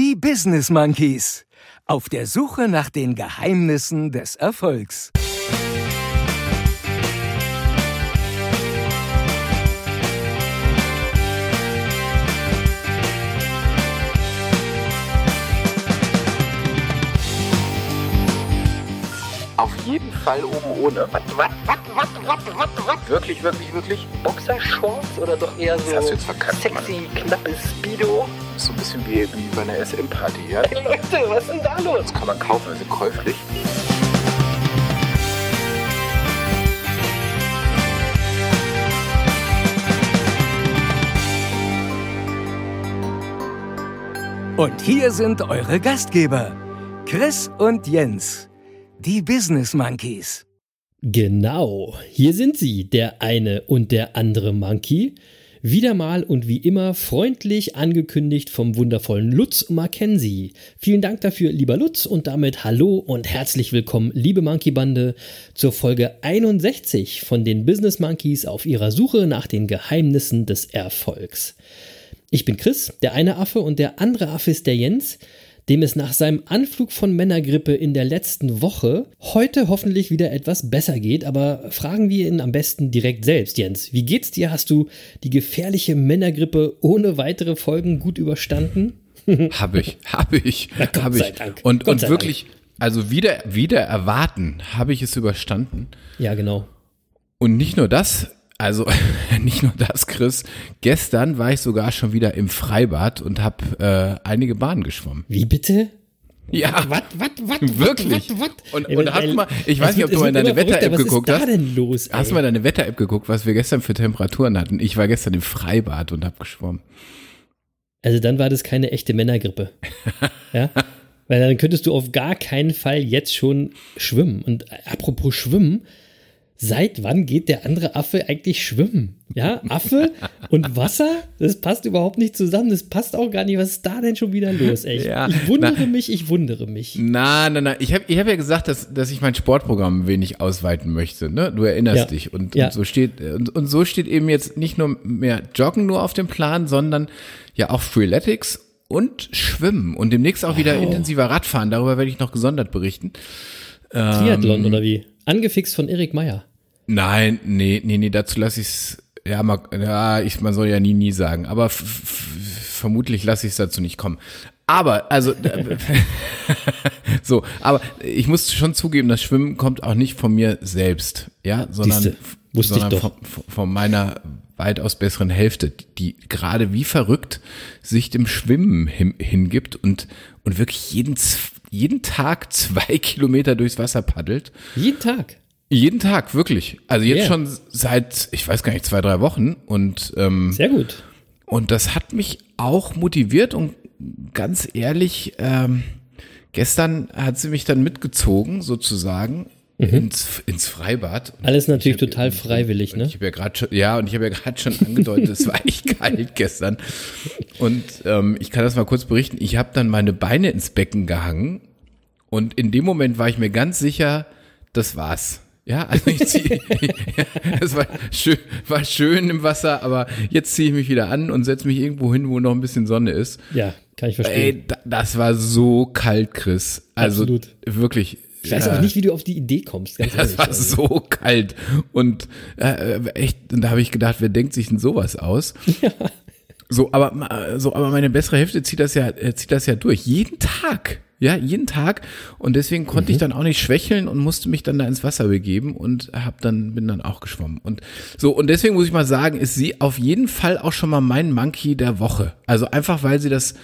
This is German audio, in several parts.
Die Business Monkeys. Auf der Suche nach den Geheimnissen des Erfolgs. Auf jeden Fall oben ohne. Was, was, was, Wirklich, wirklich, wirklich? Boxershorts oder doch eher so verkackt, sexy, knappes Speedo? So ein bisschen wie, wie bei einer SM-Party, ja? Hey Leute, was ist denn da los? Das kann man kaufen, also käuflich. Und hier sind eure Gastgeber, Chris und Jens, die Business Monkeys. Genau, hier sind sie, der eine und der andere Monkey. Wieder mal und wie immer freundlich angekündigt vom wundervollen Lutz Mackenzie. Vielen Dank dafür, lieber Lutz, und damit hallo und herzlich willkommen, liebe Monkey Bande, zur Folge 61 von den Business Monkeys auf ihrer Suche nach den Geheimnissen des Erfolgs. Ich bin Chris, der eine Affe, und der andere Affe ist der Jens, dem es nach seinem Anflug von Männergrippe in der letzten Woche heute hoffentlich wieder etwas besser geht. Aber fragen wir ihn am besten direkt selbst, Jens. Wie geht's dir? Hast du die gefährliche Männergrippe ohne weitere Folgen gut überstanden? Hab ich, hab ich, Na, Gott hab sei ich. Dank. Und, Gott und wirklich, also wieder, wieder erwarten, habe ich es überstanden. Ja, genau. Und nicht nur das, also nicht nur das, Chris. Gestern war ich sogar schon wieder im Freibad und habe äh, einige Bahnen geschwommen. Wie bitte? Ja, Was, was, was? wirklich. Was, was? Und, Ey, und hast du mal, ich weiß nicht, ob du mal in deine. Wetter-App geguckt Was hast. ist da denn los? Hast du ey? mal deine Wetter-App geguckt, was wir gestern für Temperaturen hatten? Ich war gestern im Freibad und habe geschwommen. Also dann war das keine echte Männergrippe. ja? Weil dann könntest du auf gar keinen Fall jetzt schon schwimmen. Und apropos Schwimmen, seit wann geht der andere Affe eigentlich schwimmen? Ja, Affe und Wasser, das passt überhaupt nicht zusammen. Das passt auch gar nicht. Was ist da denn schon wieder los? Ey? Ich, Ja, ich wundere na- mich, ich wundere mich. Na, na, na. Ich habe ich hab ja gesagt, dass, dass ich mein Sportprogramm ein wenig ausweiten möchte. Ne? Du erinnerst Ja. dich. Und, Ja. und, so steht, und, und so steht eben jetzt nicht nur mehr Joggen nur auf dem Plan, sondern ja auch Freeletics und Schwimmen. Und demnächst auch wieder intensiver Radfahren. Darüber werde ich noch gesondert berichten. Triathlon oder wie? Angefixt von Erik Meyer. Nein, nee, nee, nee, dazu lasse ich es. Ja, mal, ja, ich, man soll ja nie, nie sagen. Aber vermutlich lasse ich es dazu nicht kommen. Aber, also, so, aber ich muss schon zugeben, das Schwimmen kommt auch nicht von mir selbst, ja, sondern, Siehste, wusste ich sondern doch. Von, von meiner weitaus besseren Hälfte, die gerade wie verrückt sich dem Schwimmen hin, hingibt und, und wirklich jeden, jeden Tag zwei Kilometer durchs Wasser paddelt. Jeden Tag. Jeden Tag, wirklich. Also jetzt Yeah. schon seit, ich weiß gar nicht, zwei, drei Wochen. Und, ähm, Sehr gut. und das hat mich auch motiviert und ganz ehrlich, ähm, gestern hat sie mich dann mitgezogen, sozusagen, ins, ins Freibad. Und Alles natürlich ich hab- total freiwillig, ne? Ich habe ja gerade schon, ja, und ich habe ja gerade schon angedeutet, es war echt kalt gestern. Und ähm, ich kann das mal kurz berichten. Ich habe dann meine Beine ins Becken gehangen und in dem Moment war ich mir ganz sicher, das war's. Ja, also ich ziehe, es war schön, war schön im Wasser, aber jetzt ziehe ich mich wieder an und setze mich irgendwo hin, wo noch ein bisschen Sonne ist. Ja, kann ich verstehen. Ey, da, das war so kalt, Chris. Also Absolut. wirklich. ich weiß ja. auch nicht, wie du auf die Idee kommst, ganz ehrlich. Das war Also, so kalt und äh, echt, und da habe ich gedacht, wer denkt sich denn sowas aus? So, aber äh, so, aber meine bessere Hälfte zieht das ja, äh, zieht das ja durch jeden Tag, ja, jeden Tag und deswegen konnte Mhm. ich dann auch nicht schwächeln und musste mich dann da ins Wasser begeben und hab dann bin dann auch geschwommen und so und deswegen muss ich mal sagen, ist sie auf jeden Fall auch schon mal mein Monkey der Woche. Also einfach, weil sie das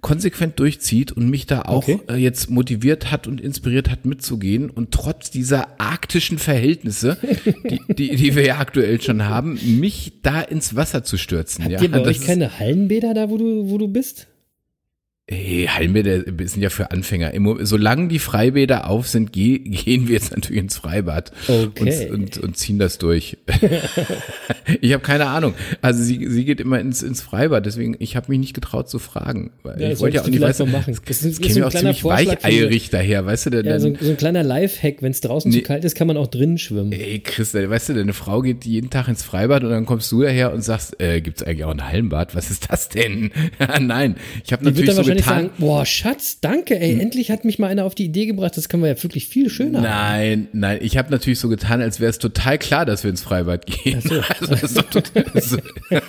konsequent durchzieht und mich da auch Okay. äh, jetzt motiviert hat und inspiriert hat mitzugehen und trotz dieser arktischen Verhältnisse, die, die, die wir ja aktuell schon haben, mich da ins Wasser zu stürzen. Habt ja, ihr bei euch keine Hallenbäder da, wo du, wo du bist? Hey, Hallenbäder sind ja für Anfänger. Solange die Freibäder auf sind, geh, gehen wir jetzt natürlich ins Freibad Okay. und, und, und ziehen das durch. ich habe keine Ahnung. Also sie, sie geht immer ins, ins Freibad, deswegen ich habe mich nicht getraut zu fragen. Ja, ich wollte ja auch nicht, mal machen. das, ist- ist so ein auch kleiner ziemlich Vorschlag weicheierig daher, weißt du, denn, Ja, so, ein- so ein kleiner Lifehack, wenn es draußen Nee. zu kalt ist, kann man auch drinnen schwimmen. Ey, Chris, weißt du, deine Frau geht jeden Tag ins Freibad und dann kommst du daher und sagst, äh, gibt's eigentlich auch ein Hallenbad? Was ist das denn? Nein, ich habe natürlich so wahrscheinlich getan. sagen, boah, Schatz, danke, ey, endlich hat mich mal einer auf die Idee gebracht, das können wir ja wirklich viel schöner haben. Nein, nein, ich habe natürlich so getan, als wäre es total klar, dass wir ins Freibad gehen. Also das ist doch total, das ist,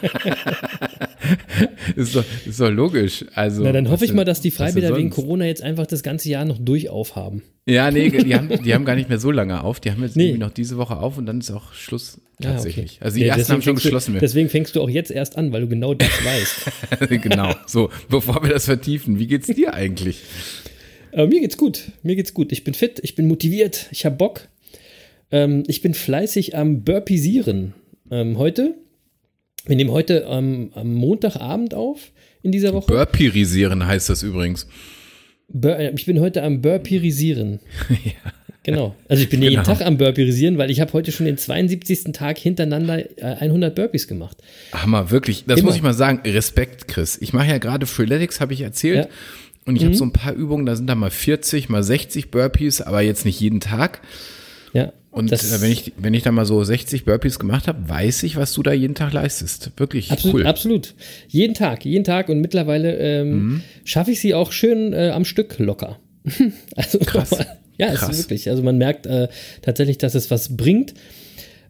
ist, doch, ist doch logisch. Also, Na, dann hoffe ich mal, dass die Freibäder wegen? Corona jetzt einfach das ganze Jahr noch durchaufhaben. Ja, nee, die haben, die haben gar nicht mehr so lange auf. Die haben jetzt Nee. irgendwie noch diese Woche auf und dann ist auch Schluss tatsächlich. okay. Also die Nee, ersten haben schon fängst du- geschlossen. Deswegen fängst du auch jetzt erst an, weil du genau das weißt. genau. So, bevor wir das vertiefen, wie geht's dir eigentlich? Aber mir geht's gut. Mir geht's gut. Ich bin fit, ich bin motiviert, ich habe Bock. Ähm, ich bin fleißig am Burpeesieren. Ähm, heute, wir nehmen heute ähm, am Montagabend auf in dieser Woche. Burpirisieren heißt das übrigens. Bur äh, ich bin heute am Burpeerisieren. Genau. Also ich bin jeden Genau. Tag am Burpeerisieren, weil ich habe heute schon den 72. Tag hintereinander äh, 100 Burpees gemacht. Hammer, wirklich. Das Immer. muss ich mal sagen. Respekt, Chris. Ich mache ja gerade Freeletics, habe ich erzählt. Ja. Mhm. Und ich habe so ein paar Übungen, da sind da mal 40, mal 60 Burpees, aber jetzt nicht jeden Tag. Ja. Und das- äh, wenn ich, wenn ich da mal so 60 Burpees gemacht habe, weiß ich, was du da jeden Tag leistest. Wirklich Absolut, cool. absolut. Jeden Tag, jeden Tag und mittlerweile ähm, Mhm. schaffe ich sie auch schön äh, am Stück locker. also Krass. ja, es Krass. ist wirklich. Also man merkt äh, tatsächlich, dass es was bringt.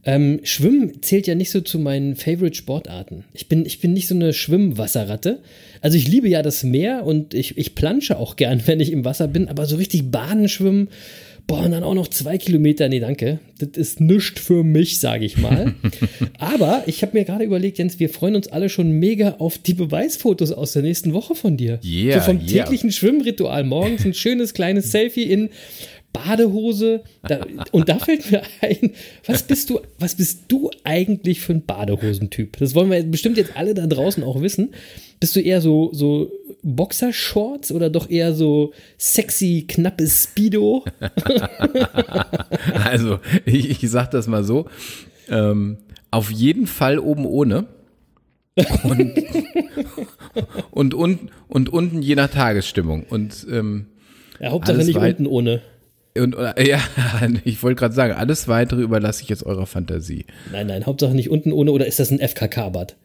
Ähm, Schwimmen zählt ja nicht so zu meinen Favorite Sportarten. Ich bin, ich bin nicht so eine Schwimmwasserratte. Also ich liebe ja das Meer und ich, ich plansche auch gern, wenn ich im Wasser bin, aber so richtig Baden schwimmen, boah, und dann auch noch zwei Kilometer, nee, danke. Das ist nichts für mich, sage ich mal. aber ich habe mir gerade überlegt, Jens, wir freuen uns alle schon mega auf die Beweisfotos aus der nächsten Woche von dir. Yeah, so vom yeah. täglichen Schwimmritual morgens, ein schönes kleines Selfie in Badehose. Da, und da fällt mir ein, was bist du, was bist du eigentlich für ein Badehosentyp? Das wollen wir bestimmt jetzt alle da draußen auch wissen. Bist du eher so, so Boxershorts oder doch eher so sexy, knappes Speedo? Also, ich, ich sag das mal so. Ähm, auf jeden Fall oben ohne. Und, und, und, und unten je nach Tagesstimmung. Und, ähm, Ja, Hauptsache nicht weit- unten ohne. Und äh, ja, ich wollte gerade sagen, alles weitere überlasse ich jetzt eurer Fantasie. Nein, nein, Hauptsache nicht unten ohne oder ist das ein FKK-Bad?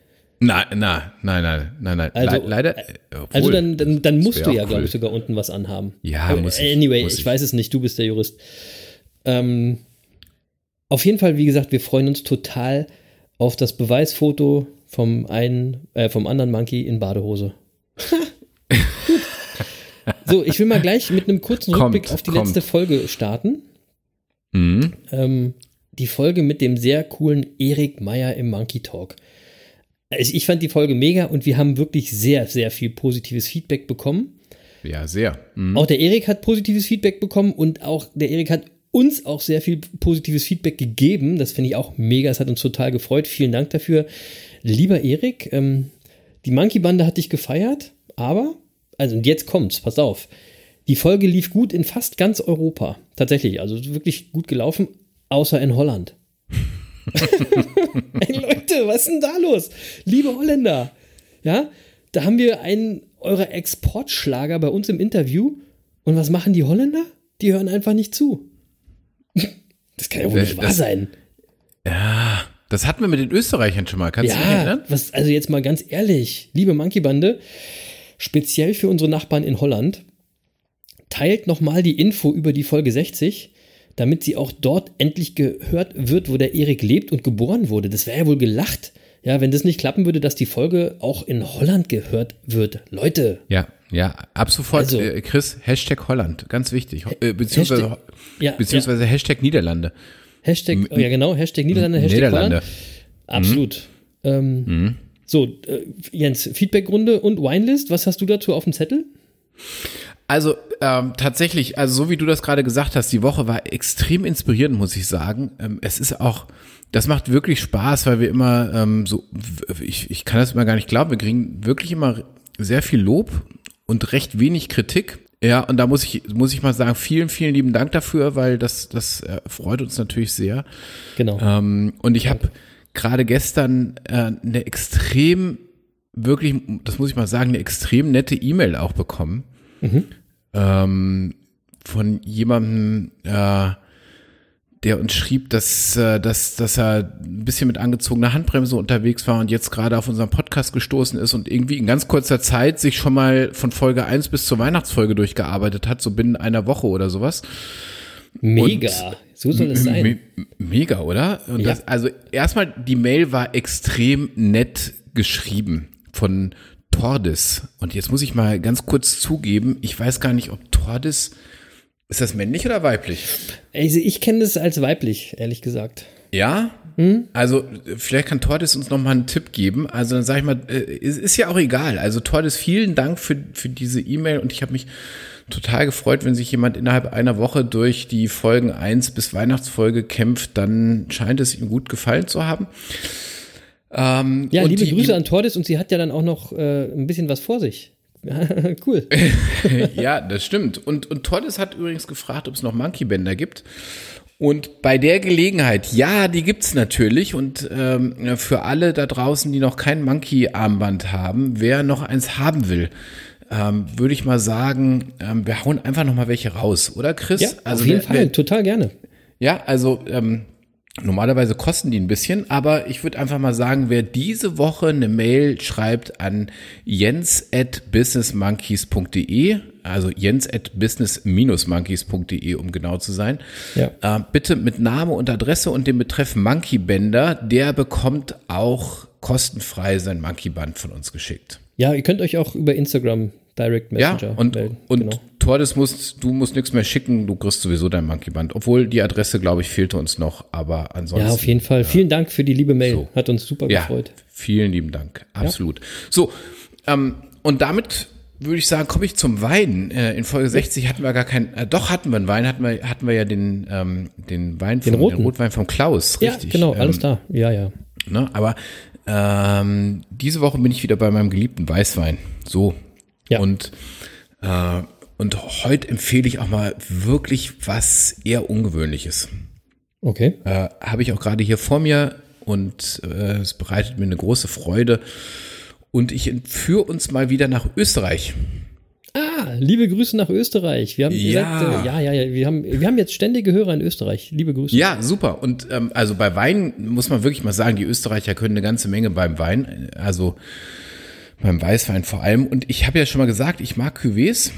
Nein, na, nein, nein, nein, nein. Also, Le leider. äh, Also obwohl, dann, dann, dann das musst du ja, cool. glaube ich, sogar unten was anhaben. Ja, Aber muss ich, Anyway, muss ich ich. weiß es nicht, du bist der Jurist. Ähm, auf jeden Fall, wie gesagt, wir freuen uns total auf das Beweisfoto vom einen, äh, vom anderen Monkey in Badehose. So, ich will mal gleich mit einem kurzen Kommt, Rückblick auf die kommt. letzte Folge starten. Mhm. Ähm, die Folge mit dem sehr coolen Erik Meyer im Monkey Talk. Also ich fand die Folge mega und wir haben wirklich sehr, sehr viel positives Feedback bekommen. Ja, sehr. Mhm. Auch der Erik hat positives Feedback bekommen und auch der Erik hat uns auch sehr viel positives Feedback gegeben. Das finde ich auch mega. Es hat uns total gefreut. Vielen Dank dafür. Lieber Erik, ähm, die Monkey Bande hat dich gefeiert, aber, also und jetzt kommt's, pass auf. Die Folge lief gut in fast ganz Europa. Tatsächlich, also wirklich gut gelaufen, außer in Holland. Ey Leute, was ist denn da los? Liebe Holländer, ja, da haben wir einen eurer Exportschlager bei uns im Interview. Und was machen die Holländer? Die hören einfach nicht zu. Das kann ja wohl Das- nicht wahr das- sein. Ja, das hatten wir mit den Österreichern schon mal. Kannst du dich Ja, erinnern? was, also jetzt mal ganz ehrlich, liebe Monkey Bande, speziell für unsere Nachbarn in Holland, teilt nochmal die Info über die Folge 60, damit sie auch dort endlich gehört wird, wo der Erik lebt und geboren wurde. Das wäre ja wohl gelacht. Ja, wenn das nicht klappen würde, dass die Folge auch in Holland gehört wird. Leute, Ja, ja, ab sofort, Also- äh, Chris, Hashtag Holland, ganz wichtig. Äh, beziehungsweise Hashtag- ja, beziehungsweise Hashtag Niederlande. Hashtag, oh ja genau, Hashtag Niederlande, Hashtag Niederlande. Holland. Absolut. Ähm, So, äh, Jens, Feedbackrunde und Winelist, was hast du dazu auf dem Zettel? Also ähm, tatsächlich, also so wie du das gerade gesagt hast, die Woche war extrem inspirierend, muss ich sagen. Ähm, es ist auch, das macht wirklich Spaß, weil wir immer ähm, so, ich, ich kann das immer gar nicht glauben, wir kriegen wirklich immer sehr viel Lob und recht wenig Kritik. Ja, und da muss ich, muss ich mal sagen, vielen, vielen lieben Dank dafür, weil das, das äh, freut uns natürlich sehr. Genau. Ähm, und ich habe gerade gestern äh, eine extrem, wirklich, das muss ich mal sagen, eine extrem nette E-Mail auch bekommen. Ähm, von jemandem, äh, der uns schrieb, dass, äh, dass, dass er ein bisschen mit angezogener Handbremse unterwegs war und jetzt gerade auf unseren Podcast gestoßen ist und irgendwie in ganz kurzer Zeit sich schon mal von Folge 1 bis zur Weihnachtsfolge durchgearbeitet hat, so binnen einer Woche oder sowas. Mega, und so soll es sein. Me mega, oder? Ja. das, also erstmal, die Mail war extrem nett geschrieben von Tordis. Und jetzt muss ich mal ganz kurz zugeben, ich weiß gar nicht, ob Tordis ist das männlich oder weiblich? Also ich kenne das als weiblich, ehrlich gesagt. Ja? Hm? Also vielleicht kann Tordes uns noch mal einen Tipp geben. Also dann sage ich mal, äh, es ist ja auch egal. Also Tordes, vielen Dank für, für diese E-Mail und ich habe mich total gefreut, wenn sich jemand innerhalb einer Woche durch die Folgen 1 bis Weihnachtsfolge kämpft, dann scheint es ihm gut gefallen zu haben. Ähm, ja, liebe Grüße an Tordes und sie hat ja dann auch noch äh, ein bisschen was vor sich. cool. ja, das stimmt. Und, und Toddes hat übrigens gefragt, ob es noch Monkey Bänder gibt. Und bei der Gelegenheit, ja, die gibt's natürlich. Und ähm, für alle da draußen, die noch kein Monkey-Armband haben, wer noch eins haben will, ähm, würde ich mal sagen, ähm, wir hauen einfach noch mal welche raus, oder Chris? Ja, also auf jeden wer, Fall, wer, total gerne. Ja, also ähm, Normalerweise kosten die ein bisschen, aber ich würde einfach mal sagen, wer diese Woche eine Mail schreibt an jens at businessmonkeys.de, also jens at business-monkeys.de, um genau zu sein, ja. äh, bitte mit Name und Adresse und dem Betreff Monkey Bänder, der bekommt auch kostenfrei sein Monkey Band von uns geschickt. Ja, ihr könnt euch auch über Instagram Direct Messenger. Ja, und, melden. und genau. Tordes musst, du musst nichts mehr schicken, du kriegst sowieso dein Monkey Band. Obwohl die Adresse, glaube ich, fehlte uns noch, aber ansonsten. Ja, auf jeden Fall. Ja. Vielen Dank für die liebe Mail. So. Hat uns super ja, gefreut. Vielen lieben Dank. Absolut. Ja. So, ähm, und damit würde ich sagen, komme ich zum Wein. Äh, in Folge 60 hatten wir gar keinen, äh, doch hatten wir einen Wein, hatten wir, hatten wir ja den, ähm, den Wein den, vom, den Rotwein vom Klaus, richtig. Ja, genau, alles ähm, da. Ja, ja. Ne, aber ähm, diese Woche bin ich wieder bei meinem geliebten Weißwein. So. Ja. Und äh, und heute empfehle ich auch mal wirklich was eher Ungewöhnliches. Okay. Äh, Habe ich auch gerade hier vor mir und äh, es bereitet mir eine große Freude. Und ich entführe uns mal wieder nach Österreich. Ah, liebe Grüße nach Österreich. Wir haben ja. gesagt, äh, ja, ja, ja, wir haben, wir haben jetzt ständige Hörer in Österreich. Liebe Grüße. Ja, super. Und ähm, also bei Wein muss man wirklich mal sagen, die Österreicher können eine ganze Menge beim Wein. Also beim Weißwein vor allem. Und ich habe ja schon mal gesagt, ich mag Cuvées.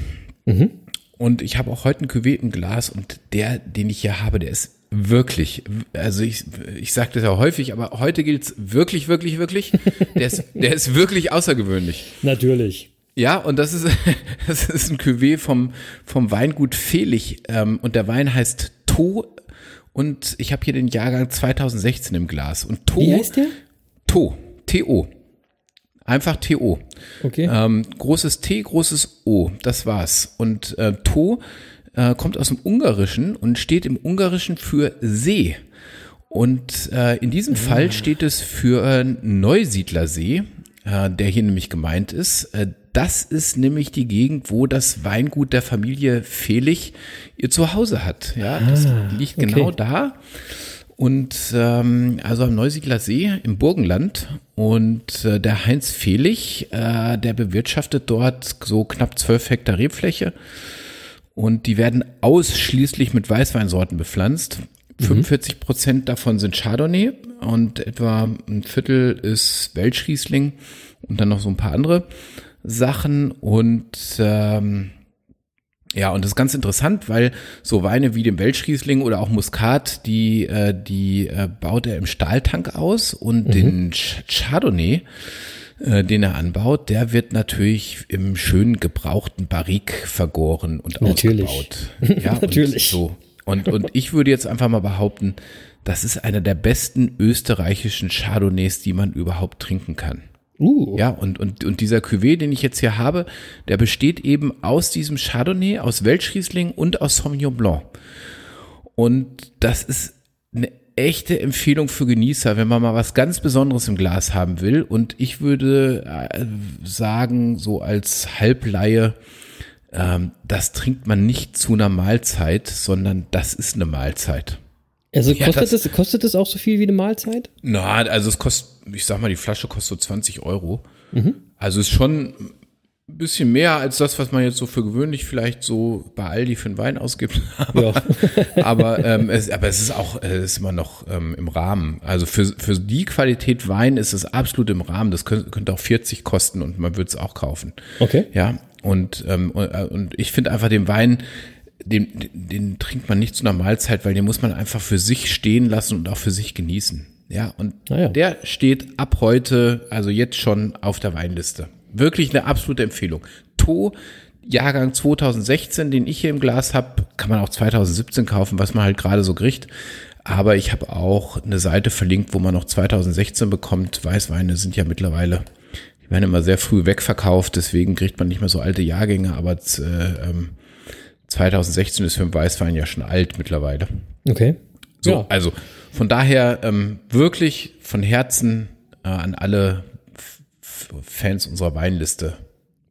Mhm. Und ich habe auch heute ein Cuvée im Glas und der, den ich hier habe, der ist wirklich, also ich, ich sage das ja häufig, aber heute gilt's wirklich, wirklich, wirklich. Der ist, der ist wirklich außergewöhnlich. Natürlich. Ja, und das ist, das ist ein Cuvée vom, vom Weingut Fehlich. Ähm, und der Wein heißt To. Und ich habe hier den Jahrgang 2016 im Glas. Und To. Wie heißt der? To. T-O. Einfach TO. Okay. Ähm, großes T, großes O, das war's. Und äh, To äh, kommt aus dem Ungarischen und steht im Ungarischen für See. Und äh, in diesem ah. Fall steht es für äh, Neusiedlersee, äh, der hier nämlich gemeint ist. Äh, das ist nämlich die Gegend, wo das Weingut der Familie Fehlich ihr Zuhause hat. Ja, das ah, liegt genau okay. da. Und ähm, also am Neusiedler See im Burgenland. Und äh, der Heinz Fehlich, äh, der bewirtschaftet dort so knapp zwölf Hektar Rebfläche. Und die werden ausschließlich mit Weißweinsorten bepflanzt. Mhm. 45 Prozent davon sind Chardonnay und etwa ein Viertel ist Welschriesling und dann noch so ein paar andere Sachen. Und ähm, ja, und das ist ganz interessant, weil so Weine wie dem Welschriesling oder auch Muskat, die, äh, die äh, baut er im Stahltank aus und mhm. den Chardonnay, äh, den er anbaut, der wird natürlich im schönen gebrauchten Barrique vergoren und natürlich. ausgebaut. Ja, natürlich. Und so. Und, und ich würde jetzt einfach mal behaupten, das ist einer der besten österreichischen Chardonnays, die man überhaupt trinken kann. Uh. Ja, und, und, und dieser Cuvée, den ich jetzt hier habe, der besteht eben aus diesem Chardonnay, aus Welschriesling und aus Sauvignon Blanc. Und das ist eine echte Empfehlung für Genießer, wenn man mal was ganz Besonderes im Glas haben will. Und ich würde äh, sagen, so als Halbleihe, ähm, das trinkt man nicht zu einer Mahlzeit, sondern das ist eine Mahlzeit. Also kostet, ja, das, kostet das auch so viel wie eine Mahlzeit? Na, also es kostet, ich sag mal, die Flasche kostet so 20 Euro. Mhm. Also ist schon Ein bisschen mehr als das, was man jetzt so für gewöhnlich vielleicht so bei Aldi für einen Wein ausgibt. aber, ja. aber, ähm, es, aber es ist auch, es ist immer noch ähm, im Rahmen. Also für, für die Qualität Wein ist es absolut im Rahmen. Das könnte, könnte auch 40 kosten und man würde es auch kaufen. Okay. Ja. Und, ähm, und, und ich finde einfach den Wein, den, den trinkt man nicht zu einer Mahlzeit, weil den muss man einfach für sich stehen lassen und auch für sich genießen. Ja, und ah ja. der steht ab heute, also jetzt schon auf der Weinliste. Wirklich eine absolute Empfehlung. To, Jahrgang 2016, den ich hier im Glas habe, kann man auch 2017 kaufen, was man halt gerade so kriegt. Aber ich habe auch eine Seite verlinkt, wo man noch 2016 bekommt. Weißweine sind ja mittlerweile, die werden immer sehr früh wegverkauft, deswegen kriegt man nicht mehr so alte Jahrgänge, aber äh, ähm, 2016 ist für einen Weißwein ja schon alt mittlerweile. Okay. So, ja. also von daher ähm, wirklich von Herzen äh, an alle Fans unserer Weinliste.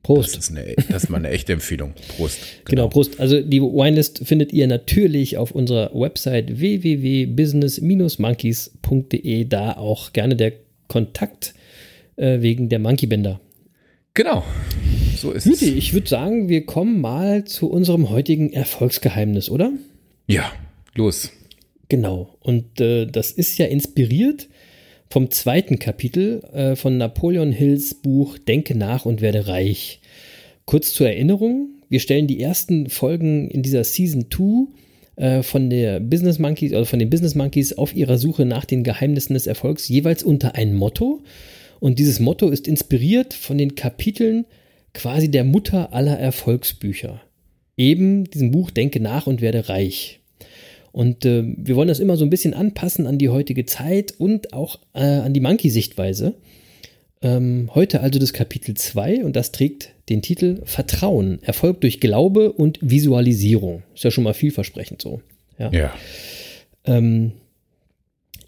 Prost. Das ist, eine, das ist mal eine echte Empfehlung. Prost. Genau. genau, Prost. Also die Winelist findet ihr natürlich auf unserer Website www.business-monkeys.de. Da auch gerne der Kontakt äh, wegen der Monkey Bänder. Genau. So ist Juti, es. ich würde sagen, wir kommen mal zu unserem heutigen Erfolgsgeheimnis, oder? Ja, los. Genau. Und äh, das ist ja inspiriert vom zweiten Kapitel äh, von Napoleon Hills Buch Denke nach und werde reich. Kurz zur Erinnerung, wir stellen die ersten Folgen in dieser Season 2 äh, von der Business Monkeys oder von den Business Monkeys auf ihrer Suche nach den Geheimnissen des Erfolgs jeweils unter ein Motto. Und dieses Motto ist inspiriert von den Kapiteln quasi der Mutter aller Erfolgsbücher. Eben diesem Buch Denke nach und werde reich. Und äh, wir wollen das immer so ein bisschen anpassen an die heutige Zeit und auch äh, an die Monkey-Sichtweise. Ähm, heute also das Kapitel 2 und das trägt den Titel Vertrauen, Erfolg durch Glaube und Visualisierung. Ist ja schon mal vielversprechend so. Ja. ja. Ähm,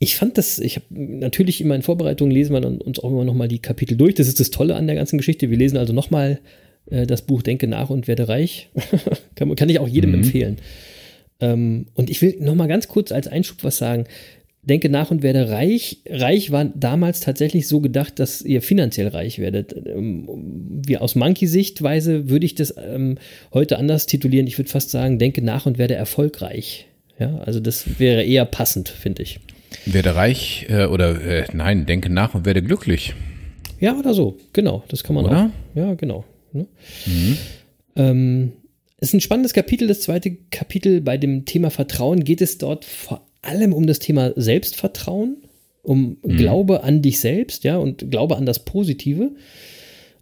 ich fand das, ich habe natürlich in meinen Vorbereitungen lesen wir uns auch immer nochmal die Kapitel durch. Das ist das Tolle an der ganzen Geschichte. Wir lesen also nochmal äh, das Buch Denke nach und werde reich. kann, kann, ich auch jedem mhm. empfehlen. Ähm, und ich will nochmal ganz kurz als Einschub was sagen. Denke nach und werde reich. Reich war damals tatsächlich so gedacht, dass ihr finanziell reich werdet. Ähm, wir aus Monkey-Sichtweise würde ich das ähm, heute anders titulieren. Ich würde fast sagen, denke nach und werde erfolgreich. Ja, also das wäre eher passend, finde ich. Werde reich äh, oder äh, nein, denke nach und werde glücklich. Ja, oder so, genau, das kann man oder? auch. Ja, genau. Ne? Mhm. Ähm, es ist ein spannendes Kapitel, das zweite Kapitel. Bei dem Thema Vertrauen geht es dort vor allem um das Thema Selbstvertrauen, um mhm. Glaube an dich selbst, ja, und Glaube an das Positive,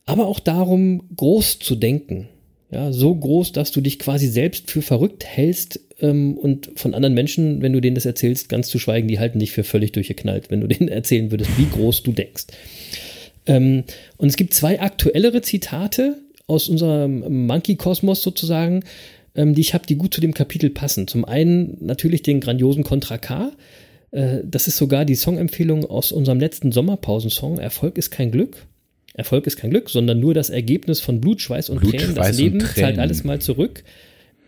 aber auch darum, groß zu denken. Ja, so groß, dass du dich quasi selbst für verrückt hältst ähm, und von anderen Menschen, wenn du denen das erzählst, ganz zu schweigen, die halten dich für völlig durchgeknallt, wenn du denen erzählen würdest, wie groß du denkst. Ähm, und es gibt zwei aktuellere Zitate aus unserem Monkey-Kosmos sozusagen, ähm, die ich habe, die gut zu dem Kapitel passen. Zum einen natürlich den grandiosen Contra K. Äh, das ist sogar die Songempfehlung aus unserem letzten Sommerpausensong. Erfolg ist kein Glück. Erfolg ist kein Glück, sondern nur das Ergebnis von Blut, Schweiß und Blut, Tränen. Das Leben zahlt alles mal zurück.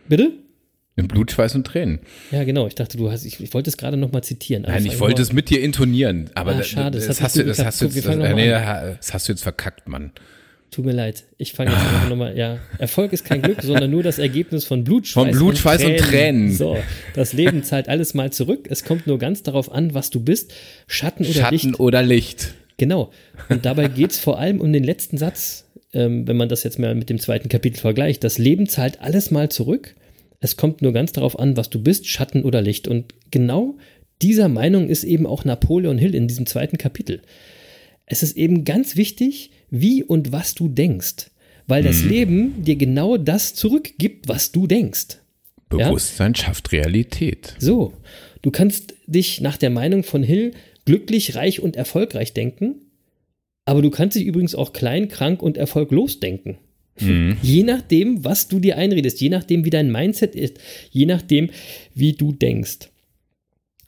Bitte? In Blut, Schweiß und Tränen. Ja, genau. Ich dachte, du hast, ich, ich wollte es gerade nochmal zitieren. Nein, ich wollte es mit dir intonieren. Aber ah, schade, das, das, hast du, das, hast du jetzt, das, nee, das hast du jetzt verkackt, Mann. Tut mir leid. Ich fange jetzt einfach nochmal, ja. Erfolg ist kein Glück, sondern nur das Ergebnis von Blut, Schweiß, von Blut, Schweiß und, Tränen. und Tränen. So, das Leben zahlt alles mal zurück. Es kommt nur ganz darauf an, was du bist. Schatten oder Schatten Licht. Schatten oder Licht. Genau. Und dabei geht es vor allem um den letzten Satz, ähm, wenn man das jetzt mal mit dem zweiten Kapitel vergleicht. Das Leben zahlt alles mal zurück. Es kommt nur ganz darauf an, was du bist, Schatten oder Licht. Und genau dieser Meinung ist eben auch Napoleon Hill in diesem zweiten Kapitel. Es ist eben ganz wichtig, wie und was du denkst, weil das mhm. Leben dir genau das zurückgibt, was du denkst. Bewusstsein ja? schafft Realität. So, du kannst dich nach der Meinung von Hill glücklich, reich und erfolgreich denken, aber du kannst dich übrigens auch klein, krank und erfolglos denken. Mhm. Je nachdem, was du dir einredest, je nachdem, wie dein Mindset ist, je nachdem, wie du denkst.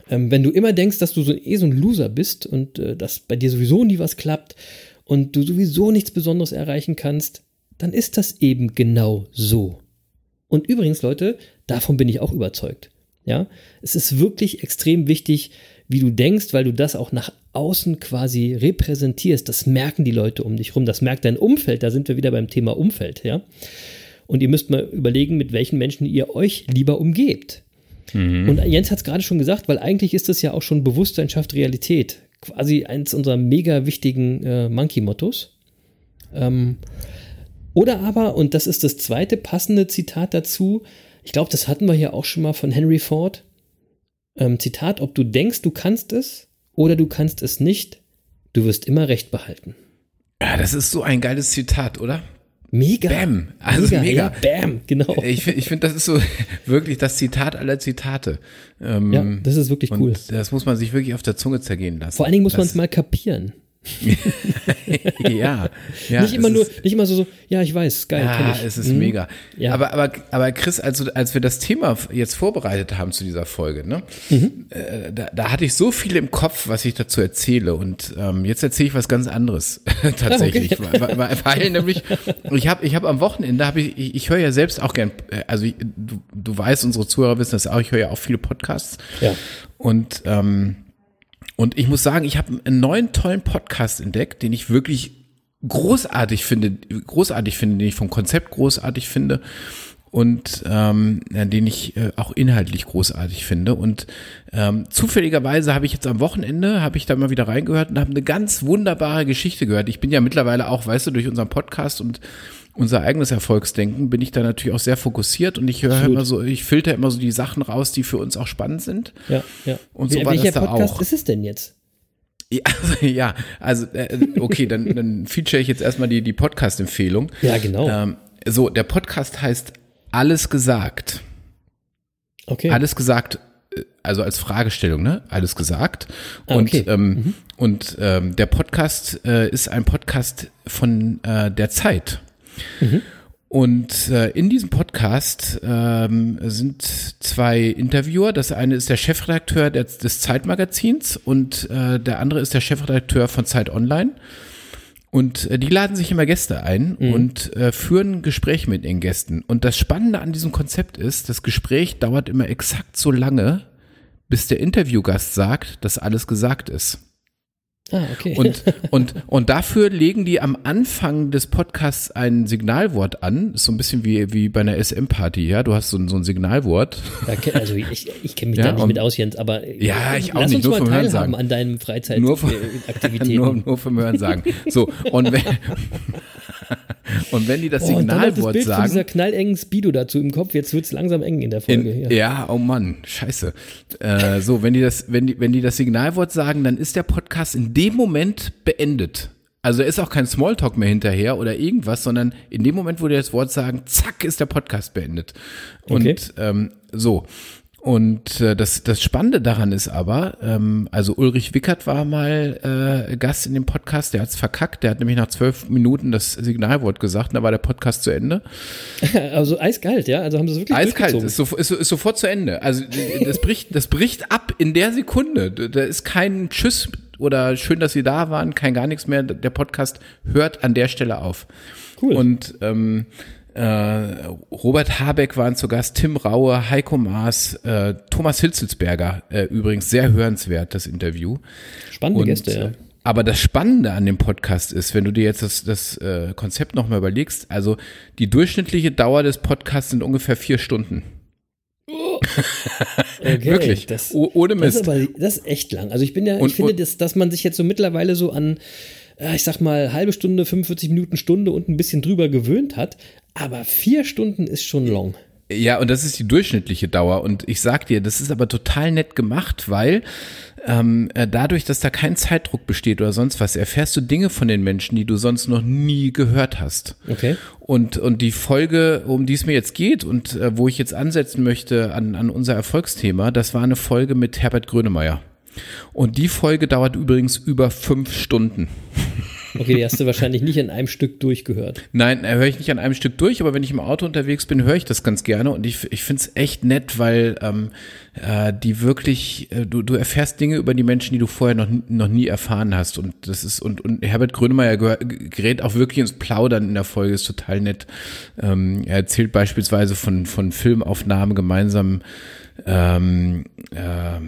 Ähm, wenn du immer denkst, dass du so, eh so ein Loser bist und äh, dass bei dir sowieso nie was klappt und du sowieso nichts Besonderes erreichen kannst, dann ist das eben genau so. Und übrigens, Leute, davon bin ich auch überzeugt. Ja, es ist wirklich extrem wichtig, wie du denkst, weil du das auch nach außen quasi repräsentierst. Das merken die Leute um dich rum, das merkt dein Umfeld. Da sind wir wieder beim Thema Umfeld, ja. Und ihr müsst mal überlegen, mit welchen Menschen ihr euch lieber umgebt. Mhm. Und Jens hat es gerade schon gesagt, weil eigentlich ist das ja auch schon Bewusstsein schafft Realität. Quasi eins unserer mega wichtigen äh, Monkey-Mottos. Ähm, oder aber, und das ist das zweite passende Zitat dazu, ich glaube, das hatten wir ja auch schon mal von Henry Ford. Ähm, Zitat, ob du denkst, du kannst es oder du kannst es nicht, du wirst immer Recht behalten. Ja, das ist so ein geiles Zitat, oder? Mega. Bam. Also mega. mega. Ja, bam, genau. Ich, ich finde, das ist so wirklich das Zitat aller Zitate. Ähm, ja, das ist wirklich cool. Das muss man sich wirklich auf der Zunge zergehen lassen. Vor allen Dingen muss man es mal kapieren. ja, ja. Nicht immer nur, nicht immer so, so, ja, ich weiß, geil. Ja, ich. es ist mhm. mega. Ja. Aber, aber, aber Chris, als, als wir das Thema jetzt vorbereitet haben zu dieser Folge, ne, mhm. äh, da, da hatte ich so viel im Kopf, was ich dazu erzähle. Und ähm, jetzt erzähle ich was ganz anderes tatsächlich. Okay. weil, weil, weil nämlich, ich habe ich hab am Wochenende, habe ich, ich, ich höre ja selbst auch gern, äh, also ich, du, du weißt, unsere Zuhörer wissen das auch, ich höre ja auch viele Podcasts. Ja. Und ähm, und ich muss sagen, ich habe einen neuen tollen Podcast entdeckt, den ich wirklich großartig finde, großartig finde, den ich vom Konzept großartig finde und ähm, den ich äh, auch inhaltlich großartig finde. Und ähm, zufälligerweise habe ich jetzt am Wochenende, habe ich da mal wieder reingehört und habe eine ganz wunderbare Geschichte gehört. Ich bin ja mittlerweile auch, weißt du, durch unseren Podcast und unser eigenes Erfolgsdenken bin ich da natürlich auch sehr fokussiert und ich höre immer so, ich filter immer so die Sachen raus, die für uns auch spannend sind. Ja, ja. Und so Wel war welcher das da Podcast auch. ist es denn jetzt? Ja, also, ja, also äh, okay, dann, dann feature ich jetzt erstmal die, die Podcast-Empfehlung. Ja, genau. Ähm, so, der Podcast heißt Alles gesagt. Okay. Alles gesagt, äh, also als Fragestellung, ne? Alles gesagt. Ah, und okay. ähm, Mhm. und ähm, der Podcast äh, ist ein Podcast von äh, der Zeit. Mhm. Und äh, in diesem Podcast ähm, sind zwei Interviewer. Das eine ist der Chefredakteur des, des Zeitmagazins und äh, der andere ist der Chefredakteur von Zeit Online. Und äh, die laden sich immer Gäste ein Mhm. und äh, führen Gespräche mit den Gästen. Und das Spannende an diesem Konzept ist, das Gespräch dauert immer exakt so lange, bis der Interviewgast sagt, dass alles gesagt ist. Ah, okay. Und, und, und dafür legen die am Anfang des Podcasts ein Signalwort an. Ist so ein bisschen wie, wie bei einer SM-Party, ja. Du hast so, ein- so ein Signalwort. Ja, also ich, ich kenne mich Ja, da nicht mit aus, Jens, aber Ja, ich auch lass nicht, uns nur mal vom Hören teilhaben sagen. an deinen Nur von- Freizeitaktivitäten. nur, nur vom Hören sagen. So, und wenn, und wenn die das dann noch das Signalwort Bild von dieser sagen. knallengen Speedo dazu im Kopf. Jetzt wird's langsam eng in der Folge. In, ja. ja, oh Mann, scheiße. Äh, so, wenn die das, wenn die, wenn die das Signalwort sagen, dann ist der Podcast in dem Moment beendet. Also ist auch kein Smalltalk mehr hinterher oder irgendwas, sondern in dem Moment, wo die das Wort sagen, zack, ist der Podcast beendet. Und Okay. ähm, so. Und äh, das, das Spannende daran ist aber, ähm, also Ulrich Wickert war mal äh, Gast in dem Podcast, der hat's verkackt, der hat nämlich nach zwölf Minuten das Signalwort gesagt, und da war der Podcast zu Ende. Also eiskalt, ja? Also haben sie es wirklich Eiskalt, ist, so, ist, ist sofort zu Ende. Also das bricht, das bricht ab in der Sekunde. Da ist kein Tschüss oder schön, dass Sie da waren, kein gar nichts mehr. Der Podcast hört an der Stelle auf. Cool. Und ähm, äh, Robert Habeck waren zu Gast, Tim Raue, Heiko Maas, äh, Thomas Hitzelsberger, äh, übrigens sehr hörenswert, das Interview. Spannende Und, Gäste, ja. äh, Aber das Spannende an dem Podcast ist, wenn du dir jetzt das, das äh, Konzept nochmal überlegst, also die durchschnittliche Dauer des Podcasts sind ungefähr vier Stunden. Okay, Wirklich. Das, ohne das Mist. ist aber das ist echt lang. Also ich bin ja, Und- ich finde, dass, dass man sich jetzt so mittlerweile so an, äh, ich sag mal, halbe Stunde, 45 Minuten, Stunde und ein bisschen drüber gewöhnt hat. Aber vier Stunden ist schon long. Ja, und das ist die durchschnittliche Dauer. Und ich sag dir, das ist aber total nett gemacht, weil ähm, äh, dadurch, dass da kein Zeitdruck besteht oder sonst was, erfährst du Dinge von den Menschen, die du sonst noch nie gehört hast. Okay. Und, und die Folge, um die es mir jetzt geht und äh, wo ich jetzt ansetzen möchte an, an unser Erfolgsthema, das war eine Folge mit Herbert Grönemeyer. Und die Folge dauert übrigens über fünf Stunden. Okay, die hast du wahrscheinlich nicht in einem Stück durchgehört. Nein, äh, höre ich nicht an einem Stück durch, aber wenn ich im Auto unterwegs bin, höre ich das ganz gerne und ich, ich finde es echt nett, weil ähm, äh, die wirklich, äh, du, du erfährst Dinge über die Menschen, die du vorher noch, noch nie erfahren hast und das ist, und, und Herbert Grönemeyer gerät auch wirklich ins Plaudern in der Folge, ist total nett. Ähm, er erzählt beispielsweise von, von Filmaufnahmen gemeinsam ähm, äh,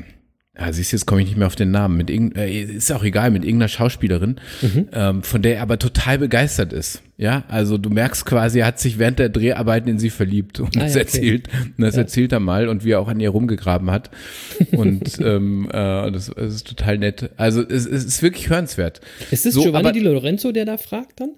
ja, siehst du, jetzt komme ich nicht mehr auf den Namen, mit äh, ist auch egal, mit irgendeiner Schauspielerin, mhm. ähm, von der er aber total begeistert ist. Ja, also du merkst quasi, er hat sich während der Dreharbeiten in sie verliebt und ah, das ja, okay. erzählt, und das ja. erzählt er mal und wie er auch an ihr rumgegraben hat. Und ähm, äh, das, das ist total nett. Also es, es ist wirklich hörenswert. Ist es so, Giovanni Di Lorenzo, der da fragt dann?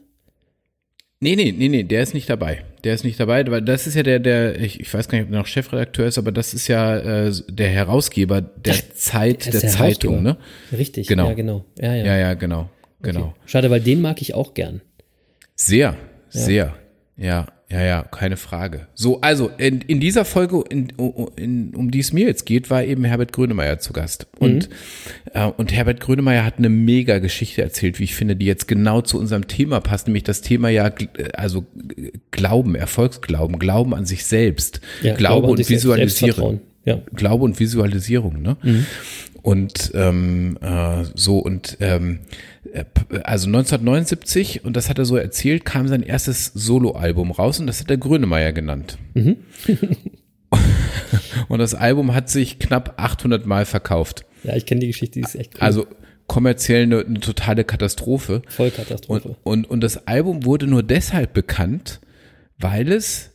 Nee, nee, nee, nee, der ist nicht dabei. Der ist nicht dabei, weil das ist ja der, der, ich, ich weiß gar nicht, ob er noch Chefredakteur ist, aber das ist ja äh, der Herausgeber der Ach, Zeit der, der Zeitung, ne? Richtig, genau. ja, genau. Ja, ja, ja, ja genau, genau. Okay. Schade, weil den mag ich auch gern. Sehr, ja. sehr, ja. Ja, ja, keine Frage. So, also in, in dieser Folge, in, in, um die es mir jetzt geht, war eben Herbert Grönemeyer zu Gast. Und, mhm. äh, und Herbert Grönemeyer hat eine mega Geschichte erzählt, wie ich finde, die jetzt genau zu unserem Thema passt, nämlich das Thema ja, also Glauben, Erfolgsglauben, Glauben an sich selbst, ja, Glaube, und Visualisierung. Ja. Glaube und Visualisierung, ne? Mhm. Und ähm, äh, so und ähm, äh, also 1979, und das hat er so erzählt, kam sein erstes Soloalbum raus und das hat er Grönemeyer genannt. Mhm. und das Album hat sich knapp 800 Mal verkauft. Ja, ich kenne die Geschichte, die ist echt cool. Also kommerziell eine, eine totale Katastrophe. Vollkatastrophe. Und, und, und das Album wurde nur deshalb bekannt, weil es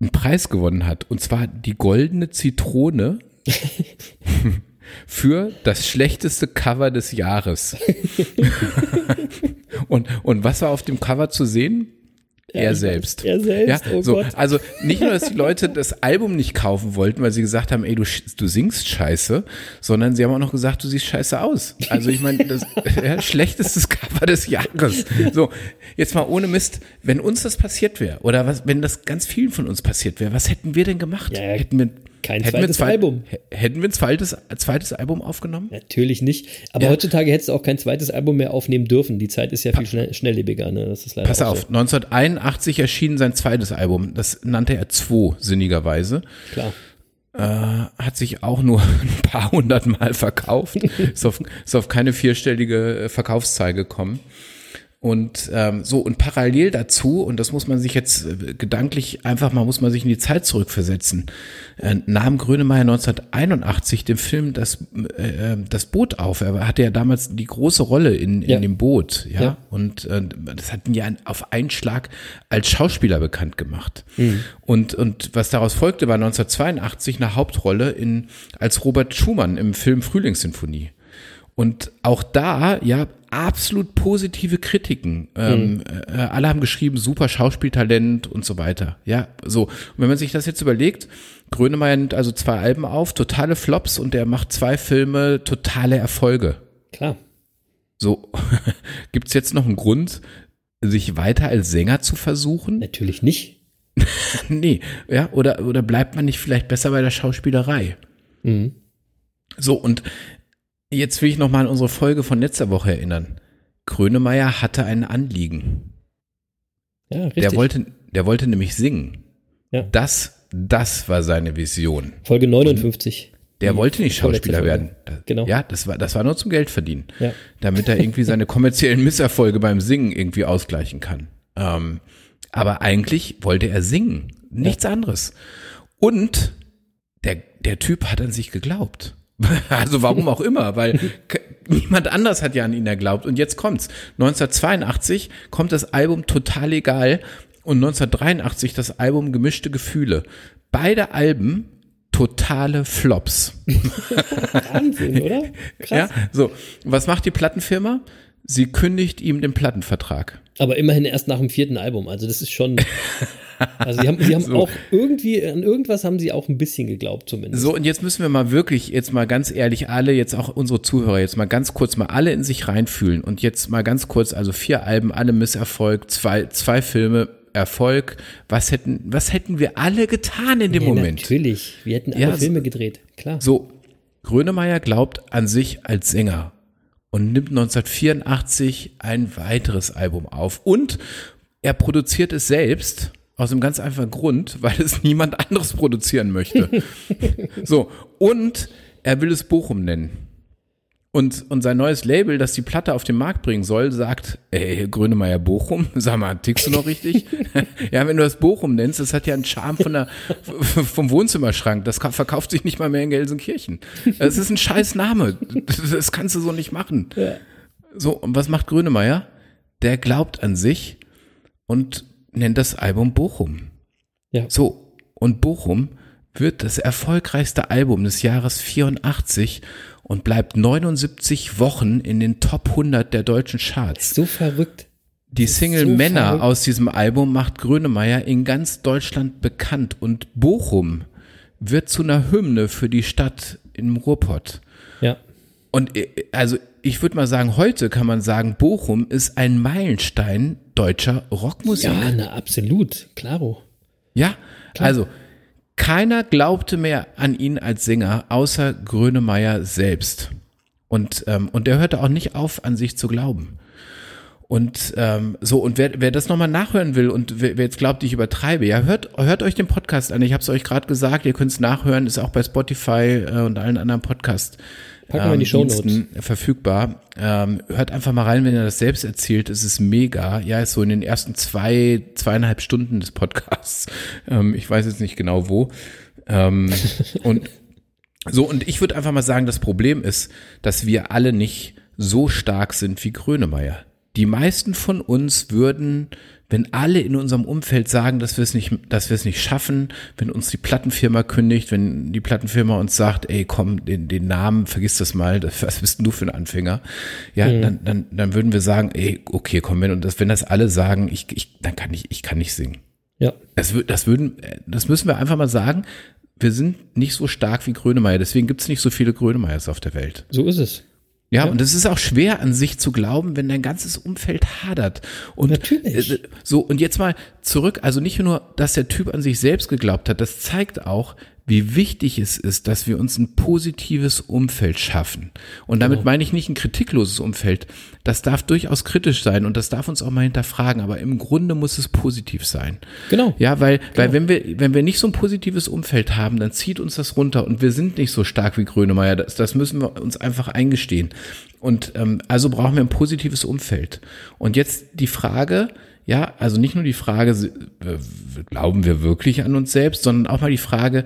einen Preis gewonnen hat. Und zwar die goldene Zitrone für das schlechteste Cover des Jahres. und, und was war auf dem Cover zu sehen? Ja, er selbst. Er selbst, ja, oh so, Gott. Also nicht nur, dass die Leute das Album nicht kaufen wollten, weil sie gesagt haben, ey, du, du singst scheiße, sondern sie haben auch noch gesagt, du siehst scheiße aus. Also ich meine, das ja, schlechtestes Cover des Jahres. So, jetzt mal ohne Mist, wenn uns das passiert wäre, oder was, wenn das ganz vielen von uns passiert wäre, was hätten wir denn gemacht? Ja, hätten wir kein hätten zweites zwei, Album. Hätten wir ein zweites, zweites Album aufgenommen? Natürlich nicht. Aber ja. heutzutage hättest du auch kein zweites Album mehr aufnehmen dürfen. Die Zeit ist ja viel schnell, schnelllebiger. Ne? Das ist leider Pass auf, so. 1981 erschien sein zweites Album. Das nannte er Zwo, sinnigerweise. Klar. Äh, hat sich auch nur ein paar hundert Mal verkauft. ist, auf, ist auf keine vierstellige Verkaufszahl gekommen. Und ähm, so, und parallel dazu, und das muss man sich jetzt äh, gedanklich einfach mal, muss man sich in die Zeit zurückversetzen, äh, nahm Grönemeyer 1981 den Film das, äh, äh, das Boot auf. Er hatte ja damals die große Rolle in, in ja. dem Boot, ja. ja. Und äh, das hat ihn ja auf einen Schlag als Schauspieler bekannt gemacht. Mhm. Und, und was daraus folgte, war 1982 eine Hauptrolle in, als Robert Schumann im Film Frühlingssinfonie. Und auch da, ja, absolut positive Kritiken. Ähm, mhm. äh, alle haben geschrieben, super Schauspieltalent und so weiter. Ja, so. Und wenn man sich das jetzt überlegt, Grönemeyer nimmt also zwei Alben auf, totale Flops und er macht zwei Filme, totale Erfolge. Klar. So, gibt's jetzt noch einen Grund, sich weiter als Sänger zu versuchen? Natürlich nicht. nee, ja, oder, oder bleibt man nicht vielleicht besser bei der Schauspielerei? Mhm. So, und Jetzt will ich noch mal an unsere Folge von letzter Woche erinnern. Grönemeyer hatte ein Anliegen. Ja, richtig. Der wollte, der wollte nämlich singen. Ja. Das, das war seine Vision. Folge 59. Der mhm. wollte nicht Schauspieler werden. Genau. Ja, das war, das war nur zum Geld verdienen. Ja. Damit er irgendwie seine kommerziellen Misserfolge beim Singen irgendwie ausgleichen kann. Ähm, aber eigentlich wollte er singen. Nichts ja. anderes. Und der, der Typ hat an sich geglaubt. Also warum auch immer, weil niemand anders hat ja an ihn geglaubt. Und jetzt kommt's. 1982 kommt das Album Total Egal und 1983 das Album Gemischte Gefühle. Beide Alben totale Flops. Wahnsinn, oder? Krass. Ja, so. Was macht die Plattenfirma? Sie kündigt ihm den Plattenvertrag. Aber immerhin erst nach dem vierten Album. Also das ist schon. Also sie haben, sie haben so. auch irgendwie, an irgendwas haben sie auch ein bisschen geglaubt zumindest. So, und jetzt müssen wir mal wirklich, jetzt mal ganz ehrlich, alle, jetzt auch unsere Zuhörer, jetzt mal ganz kurz mal alle in sich reinfühlen und jetzt mal ganz kurz, also vier Alben, alle Misserfolg, zwei, zwei Filme, Erfolg. Was hätten, was hätten wir alle getan in dem ja, Moment? Natürlich, wir hätten alle ja, Filme gedreht, klar. So, Grönemeyer glaubt an sich als Sänger und nimmt 1984 ein weiteres Album auf und er produziert es selbst aus einem ganz einfachen Grund, weil es niemand anderes produzieren möchte. so, und er will es Bochum nennen. Und, und sein neues Label, das die Platte auf den Markt bringen soll, sagt, ey, Grönemeyer Bochum, sag mal, tickst du noch richtig? ja, wenn du das Bochum nennst, das hat ja einen Charme von der, vom Wohnzimmerschrank. Das verkauft sich nicht mal mehr in Gelsenkirchen. Das ist ein scheiß Name. Das kannst du so nicht machen. Ja. So, und was macht Grönemeyer? Der glaubt an sich und nennt das Album Bochum. Ja. So, und Bochum wird das erfolgreichste Album des Jahres 84 und bleibt 79 Wochen in den Top 100 der deutschen Charts. So verrückt. Die Single so Männer verrückt. aus diesem Album macht Grönemeyer in ganz Deutschland bekannt und Bochum wird zu einer Hymne für die Stadt im Ruhrpott. Ja. Und äh, also ich würde mal sagen, heute kann man sagen, Bochum ist ein Meilenstein deutscher Rockmusik. Ja, na, absolut, klaro. Ja, Klar. also keiner glaubte mehr an ihn als Sänger, außer Grönemeyer selbst. Und, ähm, und der hörte auch nicht auf, an sich zu glauben. Und ähm, so, und wer, wer das nochmal nachhören will und wer, wer jetzt glaubt, ich übertreibe, ja, hört, hört euch den Podcast an. Ich habe es euch gerade gesagt, ihr könnt es nachhören, ist auch bei Spotify äh, und allen anderen Podcasts Packen wir in die ähm, Show verfügbar. Ähm, hört einfach mal rein, wenn ihr das selbst erzählt. Es ist mega. Ja, ist so in den ersten zwei, zweieinhalb Stunden des Podcasts. Ähm, ich weiß jetzt nicht genau wo. Ähm, und so, und ich würde einfach mal sagen, das Problem ist, dass wir alle nicht so stark sind wie Grönemeyer. Die meisten von uns würden wenn alle in unserem Umfeld sagen, dass wir es nicht, dass wir es nicht schaffen, wenn uns die Plattenfirma kündigt, wenn die Plattenfirma uns sagt, ey, komm, den, den Namen, vergiss das mal, das, was bist denn du für ein Anfänger? Ja, mhm. dann, dann, dann würden wir sagen, ey, okay, komm, wenn, und das, wenn das alle sagen, ich, ich, dann kann ich, ich kann nicht singen. Ja. Das, das würden, das müssen wir einfach mal sagen. Wir sind nicht so stark wie Grönemeyer, deswegen gibt es nicht so viele Grönemeyers auf der Welt. So ist es. Ja, ja, und es ist auch schwer an sich zu glauben, wenn dein ganzes Umfeld hadert. Und Natürlich. Äh, so, und jetzt mal zurück, also nicht nur, dass der Typ an sich selbst geglaubt hat, das zeigt auch, wie wichtig es ist, dass wir uns ein positives Umfeld schaffen. Und damit genau. meine ich nicht ein kritikloses Umfeld. Das darf durchaus kritisch sein und das darf uns auch mal hinterfragen, aber im Grunde muss es positiv sein. Genau. Ja, weil, genau. weil wenn wir, wenn wir nicht so ein positives Umfeld haben, dann zieht uns das runter und wir sind nicht so stark wie Grönemeyer. Das, das müssen wir uns einfach eingestehen. Und ähm, also brauchen wir ein positives Umfeld. Und jetzt die Frage, ja, also nicht nur die Frage, äh, glauben wir wirklich an uns selbst, sondern auch mal die Frage,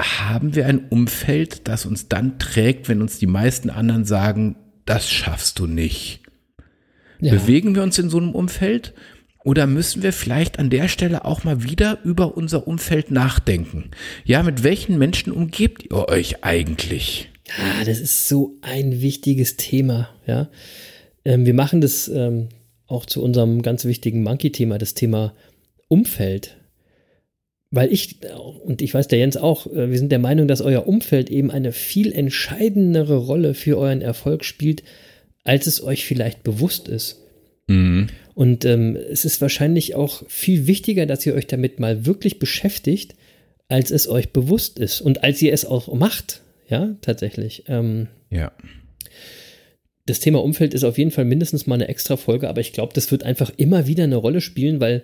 haben wir ein Umfeld, das uns dann trägt, wenn uns die meisten anderen sagen, das schaffst du nicht? Ja. Bewegen wir uns in so einem Umfeld? Oder müssen wir vielleicht an der Stelle auch mal wieder über unser Umfeld nachdenken? Ja, mit welchen Menschen umgebt ihr euch eigentlich? Ja, das ist so ein wichtiges Thema, ja. Ähm, wir machen das ähm, auch zu unserem ganz wichtigen Monkey-Thema, das Thema Umfeld weil ich, und ich weiß der Jens auch, äh, wir sind der Meinung, dass euer Umfeld eben eine viel entscheidendere Rolle für euren Erfolg spielt, als es euch vielleicht bewusst ist. Mhm. Und ähm, es ist wahrscheinlich auch viel wichtiger, dass ihr euch damit mal wirklich beschäftigt, als es euch bewusst ist und als ihr es auch macht. Ja, tatsächlich. Ähm, ja. Das Thema Umfeld ist auf jeden Fall mindestens mal eine extra Folge, aber ich glaube, das wird einfach immer wieder eine Rolle spielen, weil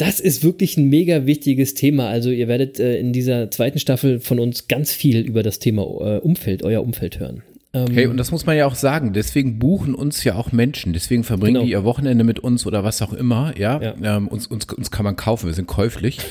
das ist wirklich ein mega wichtiges Thema. Also ihr werdet äh, in dieser zweiten Staffel von uns ganz viel über das Thema äh, Umfeld, euer Umfeld hören. Ähm, hey, und das muss man ja auch sagen. Deswegen buchen uns ja auch Menschen. Deswegen verbringen genau. die ihr Wochenende mit uns oder was auch immer. Ja, ja. Ähm, uns, uns, uns kann man kaufen. Wir sind käuflich.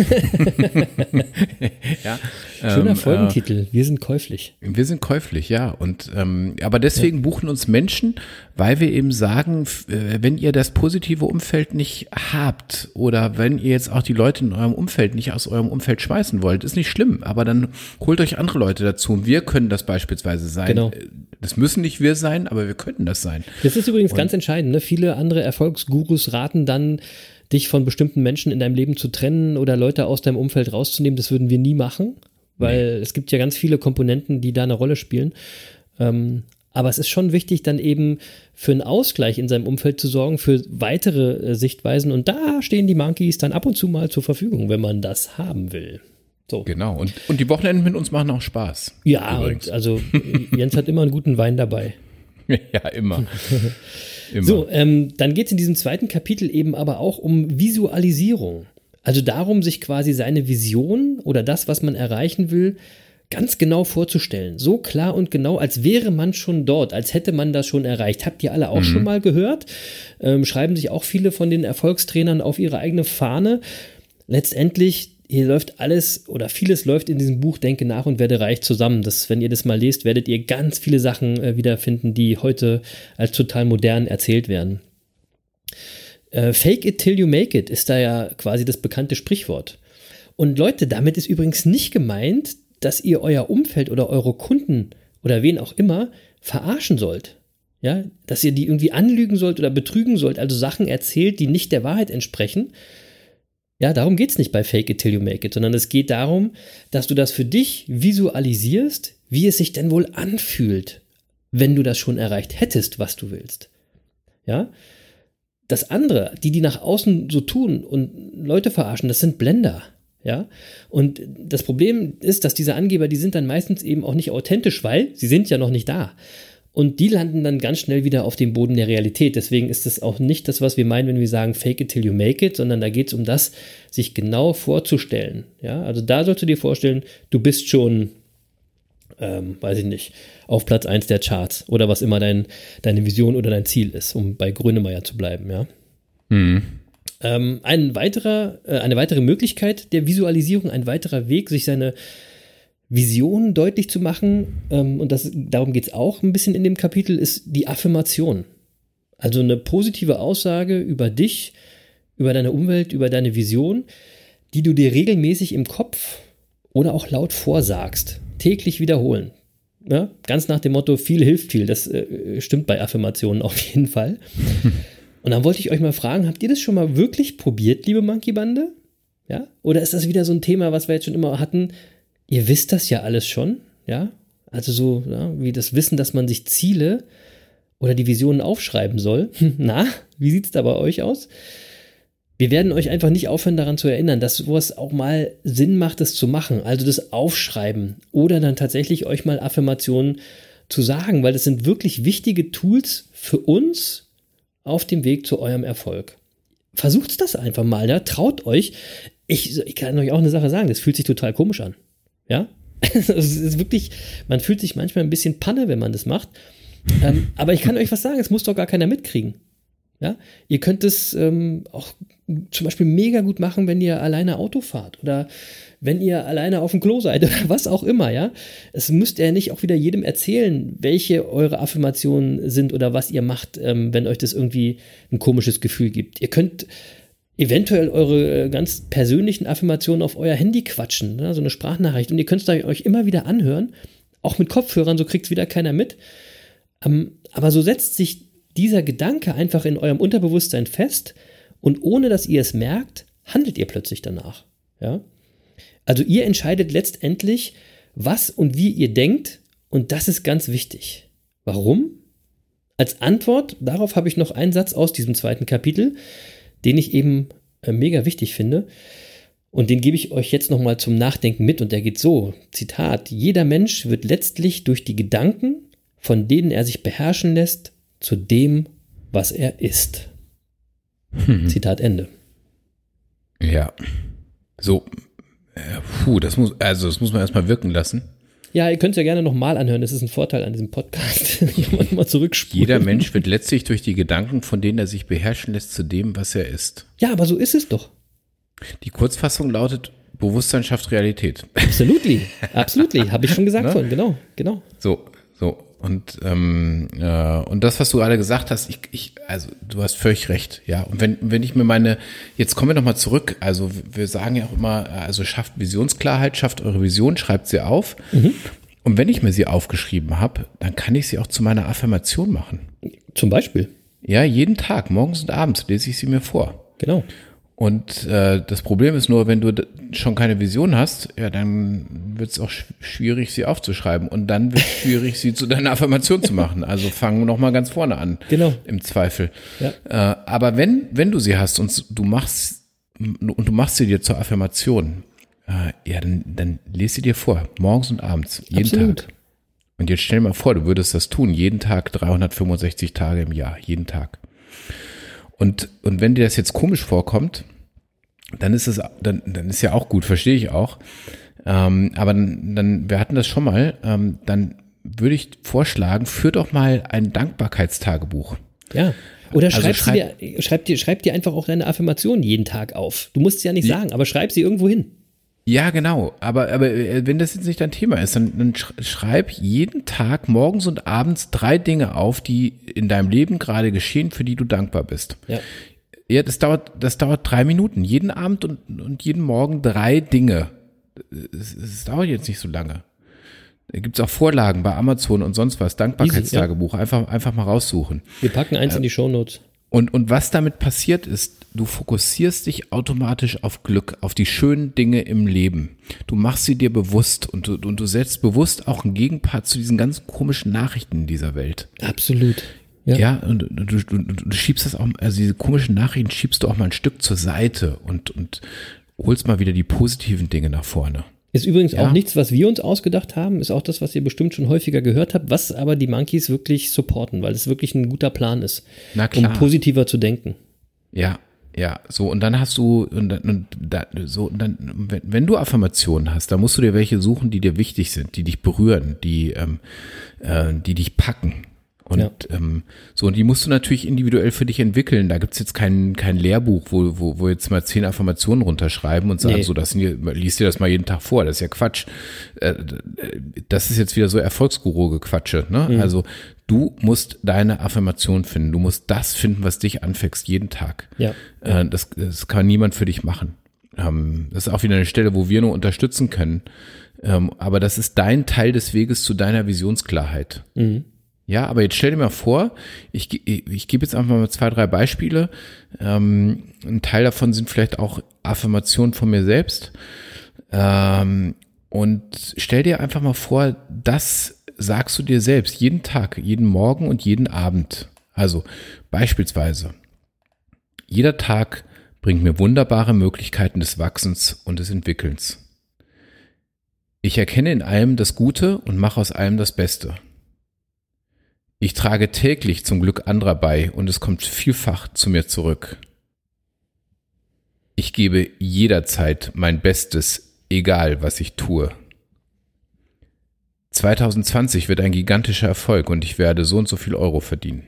ja. Schöner ähm, Folgentitel. Äh, wir sind käuflich. Wir sind käuflich, ja. Und ähm, aber deswegen ja. buchen uns Menschen, weil wir eben sagen, äh, wenn ihr das positive Umfeld nicht habt oder wenn ihr jetzt auch die Leute in eurem Umfeld nicht aus eurem Umfeld schmeißen wollt, ist nicht schlimm. Aber dann holt euch andere Leute dazu. Wir können das beispielsweise sein. Genau äh, das müssen nicht wir sein, aber wir könnten das sein. Das ist übrigens Und ganz entscheidend. Ne? Viele andere Erfolgsgurus raten dann, dich von bestimmten Menschen in deinem Leben zu trennen oder Leute aus deinem Umfeld rauszunehmen. Das würden wir nie machen, weil nee. es gibt ja ganz viele Komponenten, die da eine Rolle spielen. Ähm, aber es ist schon wichtig, dann eben für einen Ausgleich in seinem Umfeld zu sorgen, für weitere äh, Sichtweisen. Und da stehen die Monkeys dann ab und zu mal zur Verfügung, wenn man das haben will. So. Genau. Und, und die Wochenenden mit uns machen auch Spaß. Ja, und also Jens hat immer einen guten Wein dabei. ja, immer. immer. So, ähm, dann geht es in diesem zweiten Kapitel eben aber auch um Visualisierung. Also darum, sich quasi seine Vision oder das, was man erreichen will, ganz genau vorzustellen. So klar und genau, als wäre man schon dort, als hätte man das schon erreicht. Habt ihr alle auch mhm. schon mal gehört? Ähm, schreiben sich auch viele von den Erfolgstrainern auf ihre eigene Fahne. Letztendlich, hier läuft alles oder vieles läuft in diesem Buch Denke nach und werde reich zusammen. Das, wenn ihr das mal lest, werdet ihr ganz viele Sachen äh, wiederfinden, die heute als total modern erzählt werden. Äh, Fake it till you make it ist da ja quasi das bekannte Sprichwort. Und Leute, damit ist übrigens nicht gemeint, dass ihr euer Umfeld oder eure Kunden oder wen auch immer verarschen sollt. Ja, dass ihr die irgendwie anlügen sollt oder betrügen sollt, also Sachen erzählt, die nicht der Wahrheit entsprechen. Ja, darum geht es nicht bei Fake It Till You Make It, sondern es geht darum, dass du das für dich visualisierst, wie es sich denn wohl anfühlt, wenn du das schon erreicht hättest, was du willst. Ja, das andere, die, die nach außen so tun und Leute verarschen, das sind Blender. Ja, und das Problem ist, dass diese Angeber, die sind dann meistens eben auch nicht authentisch, weil sie sind ja noch nicht da. Und die landen dann ganz schnell wieder auf dem Boden der Realität. Deswegen ist es auch nicht das, was wir meinen, wenn wir sagen, fake it till you make it, sondern da geht es um das, sich genau vorzustellen. Ja, also da sollst du dir vorstellen, du bist schon, ähm, weiß ich nicht, auf Platz 1 der Charts oder was immer dein, deine Vision oder dein Ziel ist, um bei Grönemeyer zu bleiben, ja. Mhm. Ähm, ein weiterer, äh, eine weitere Möglichkeit der Visualisierung, ein weiterer Weg, sich seine Vision deutlich zu machen, ähm, und das, darum geht es auch ein bisschen in dem Kapitel, ist die Affirmation. Also eine positive Aussage über dich, über deine Umwelt, über deine Vision, die du dir regelmäßig im Kopf oder auch laut vorsagst. Täglich wiederholen. Ja, ganz nach dem Motto, viel hilft viel. Das äh, stimmt bei Affirmationen auf jeden Fall. Und dann wollte ich euch mal fragen, habt ihr das schon mal wirklich probiert, liebe Monkey Bande? Ja? Oder ist das wieder so ein Thema, was wir jetzt schon immer hatten? Ihr wisst das ja alles schon, ja? Also so, ja, wie das Wissen, dass man sich Ziele oder die Visionen aufschreiben soll. Na, wie sieht es da bei euch aus? Wir werden euch einfach nicht aufhören, daran zu erinnern, dass sowas auch mal Sinn macht, es zu machen. Also das Aufschreiben oder dann tatsächlich euch mal Affirmationen zu sagen, weil das sind wirklich wichtige Tools für uns, auf dem Weg zu eurem Erfolg. Versucht das einfach mal, ja? traut euch. Ich, ich kann euch auch eine Sache sagen, das fühlt sich total komisch an. Ja, es ist wirklich, man fühlt sich manchmal ein bisschen Panne, wenn man das macht. Ähm, aber ich kann euch was sagen, es muss doch gar keiner mitkriegen. Ja, ihr könnt es ähm, auch zum Beispiel mega gut machen, wenn ihr alleine Auto fahrt oder wenn ihr alleine auf dem Klo seid oder was auch immer, ja. Es müsst ihr nicht auch wieder jedem erzählen, welche eure Affirmationen sind oder was ihr macht, ähm, wenn euch das irgendwie ein komisches Gefühl gibt. Ihr könnt eventuell eure äh, ganz persönlichen Affirmationen auf euer Handy quatschen, ne? so eine Sprachnachricht. Und ihr könnt es euch immer wieder anhören, auch mit Kopfhörern, so kriegt es wieder keiner mit. Ähm, aber so setzt sich dieser Gedanke einfach in eurem Unterbewusstsein fest und ohne dass ihr es merkt, handelt ihr plötzlich danach. Ja? Also ihr entscheidet letztendlich, was und wie ihr denkt und das ist ganz wichtig. Warum? Als Antwort darauf habe ich noch einen Satz aus diesem zweiten Kapitel, den ich eben äh, mega wichtig finde. Und den gebe ich euch jetzt nochmal zum Nachdenken mit und der geht so, Zitat, jeder Mensch wird letztlich durch die Gedanken, von denen er sich beherrschen lässt, zu dem, was er ist. Hm. Zitat Ende. Ja. So, äh, puh, das muss, also das muss man erstmal wirken lassen. Ja, ihr könnt es ja gerne nochmal anhören. Das ist ein Vorteil an diesem Podcast. mal zurückspulen. Jeder Mensch wird letztlich durch die Gedanken, von denen er sich beherrschen lässt, zu dem, was er ist. Ja, aber so ist es doch. Die Kurzfassung lautet, Bewusstsein schafft Realität. Absolutely, absolutely, habe ich schon gesagt ne? vorhin, genau, genau. So, so. Und, ähm, äh, und das, was du gerade gesagt hast, ich, ich, also du hast völlig recht, ja. Und wenn, wenn ich mir meine, jetzt kommen wir nochmal zurück, also wir sagen ja auch immer, also schafft Visionsklarheit, schafft eure Vision, schreibt sie auf. Mhm. Und wenn ich mir sie aufgeschrieben habe, dann kann ich sie auch zu meiner Affirmation machen. Zum Beispiel? Ja, jeden Tag, morgens und abends lese ich sie mir vor. Genau. Und äh, das Problem ist nur, wenn du schon keine Vision hast, ja, dann wird es auch sch schwierig, sie aufzuschreiben. Und dann wird es schwierig, sie zu deiner Affirmation zu machen. Also fangen noch mal ganz vorne an. Genau. Im Zweifel. Ja. Äh, aber wenn, wenn du sie hast und du machst und du machst sie dir zur Affirmation, äh, ja, dann, dann lese sie dir vor, morgens und abends, jeden Absolut. Tag. Und jetzt stell dir mal vor, du würdest das tun, jeden Tag, 365 Tage im Jahr, jeden Tag. Und, und wenn dir das jetzt komisch vorkommt, dann ist es, dann, dann ist ja auch gut, verstehe ich auch. Äh, Ähm, aber dann, dann, wir hatten das schon mal, ähm, dann würde ich vorschlagen, führ doch mal ein Dankbarkeitstagebuch. Ja. Oder Also schreib, schreib- sie dir, schreib, dir, schreib dir einfach auch deine Affirmationen jeden Tag auf. Du musst sie ja nicht sagen, aber schreib sie irgendwo hin. Ja, genau. Aber, aber äh, wenn das jetzt nicht dein Thema ist, dann, dann sch- schreib jeden Tag morgens und abends drei Dinge auf, die in deinem Leben gerade geschehen, für die du dankbar bist. Ja. Ja, das dauert, das dauert drei Minuten. Jeden Abend und, und jeden Morgen drei Dinge. Es, es dauert jetzt nicht so lange. Da gibt's auch Vorlagen bei Amazon und sonst was. Dankbarkeitstagebuch. Einfach, einfach mal raussuchen. Wir packen eins in die Shownotes. Und, und was damit passiert ist, du fokussierst dich automatisch auf Glück, auf die schönen Dinge im Leben. Du machst sie dir bewusst und du, und du setzt bewusst auch einen Gegenpart zu diesen ganz komischen Nachrichten in dieser Welt. Absolut. Ja, Ja. und, und du, du, du schiebst das auch, also diese komischen Nachrichten schiebst du auch mal ein Stück zur Seite und, und holst mal wieder die positiven Dinge nach vorne. Ist übrigens Ja. auch nichts, was wir uns ausgedacht haben, ist auch das, was ihr bestimmt schon häufiger gehört habt, was aber die Monkeys wirklich supporten, weil es wirklich ein guter Plan ist, Na klar. um positiver zu denken. Ja, ja, so und dann hast du und, dann- und da, so und dann wenn, wenn du Affirmationen hast, dann musst du dir welche suchen, die dir wichtig sind, die dich berühren, die ähm, äh, die dich packen. Und Ja. ähm, so, und die musst du natürlich individuell für dich entwickeln. Da gibt's jetzt kein, kein Lehrbuch, wo, wo, wo jetzt mal zehn Affirmationen runterschreiben und sagen, Nee. so, das sind, liest dir das mal jeden Tag vor. Das ist ja Quatsch. Äh, das ist jetzt wieder so Erfolgsguru-Gequatsche. Ne? Mhm. Also du musst deine Affirmation finden. Du musst das finden, was dich anfängst, jeden Tag. Ja. Äh, das, das kann niemand für dich machen. Ähm, das ist auch wieder eine Stelle, wo wir nur unterstützen können. Ähm, aber das ist dein Teil des Weges zu deiner Visionsklarheit. Ja, aber jetzt stell dir mal vor, ich, ge- ich gebe jetzt einfach mal zwei, drei Beispiele. Ähm, ein Teil davon sind vielleicht auch Affirmationen von mir selbst. Ähm, und stell dir einfach mal vor, das sagst du dir selbst jeden Tag, jeden Morgen und jeden Abend. Also beispielsweise, jeder Tag bringt mir wunderbare Möglichkeiten des Wachsens und des Entwickelns. Ich erkenne in allem das Gute und mache aus allem das Beste. Ich trage täglich zum Glück anderer bei und es kommt vielfach zu mir zurück. Ich gebe jederzeit mein Bestes, egal was ich tue. 2020 wird ein gigantischer Erfolg und ich werde so und so viel Euro verdienen.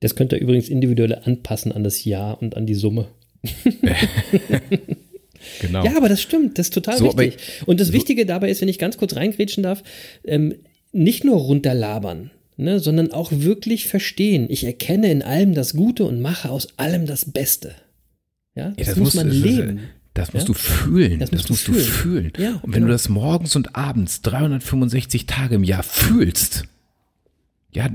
Das könnt ihr übrigens individuell anpassen an das Jahr und an die Summe. Genau. Ja, aber das stimmt, das ist total So, wichtig. Und das Wichtige dabei ist, wenn ich ganz kurz reingrätschen darf, ähm, nicht nur runterlabern, ne, sondern auch wirklich verstehen. Ich erkenne in allem das Gute und mache aus allem das Beste. Ja, das, das muss man das ist- leben. Das musst Ja? du fühlen. Das Das, musst du musst du fühlen. fühlen. Ja, und wenn genau. du das morgens und abends 365 Tage im Jahr fühlst, ja,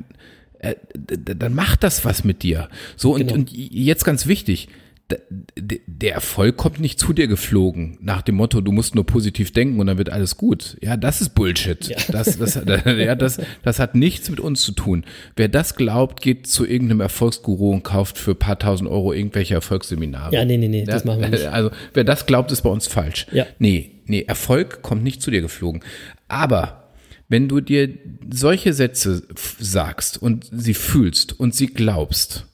äh, dann macht das was mit dir. So, und, Genau. und jetzt ganz wichtig, der Erfolg kommt nicht zu dir geflogen, nach dem Motto, du musst nur positiv denken und dann wird alles gut. Ja, das ist Bullshit. Das, das, ja, das, das hat nichts mit uns zu tun. Wer das glaubt, geht zu irgendeinem Erfolgsguru und kauft für ein paar tausend Euro irgendwelche Erfolgsseminare. Ja, nee, nee, nee, das machen wir nicht. Also, wer das glaubt, ist bei uns falsch. Ja. Nee, nee, Erfolg kommt nicht zu dir geflogen. Aber wenn du dir solche Sätze sagst und sie fühlst und sie glaubst,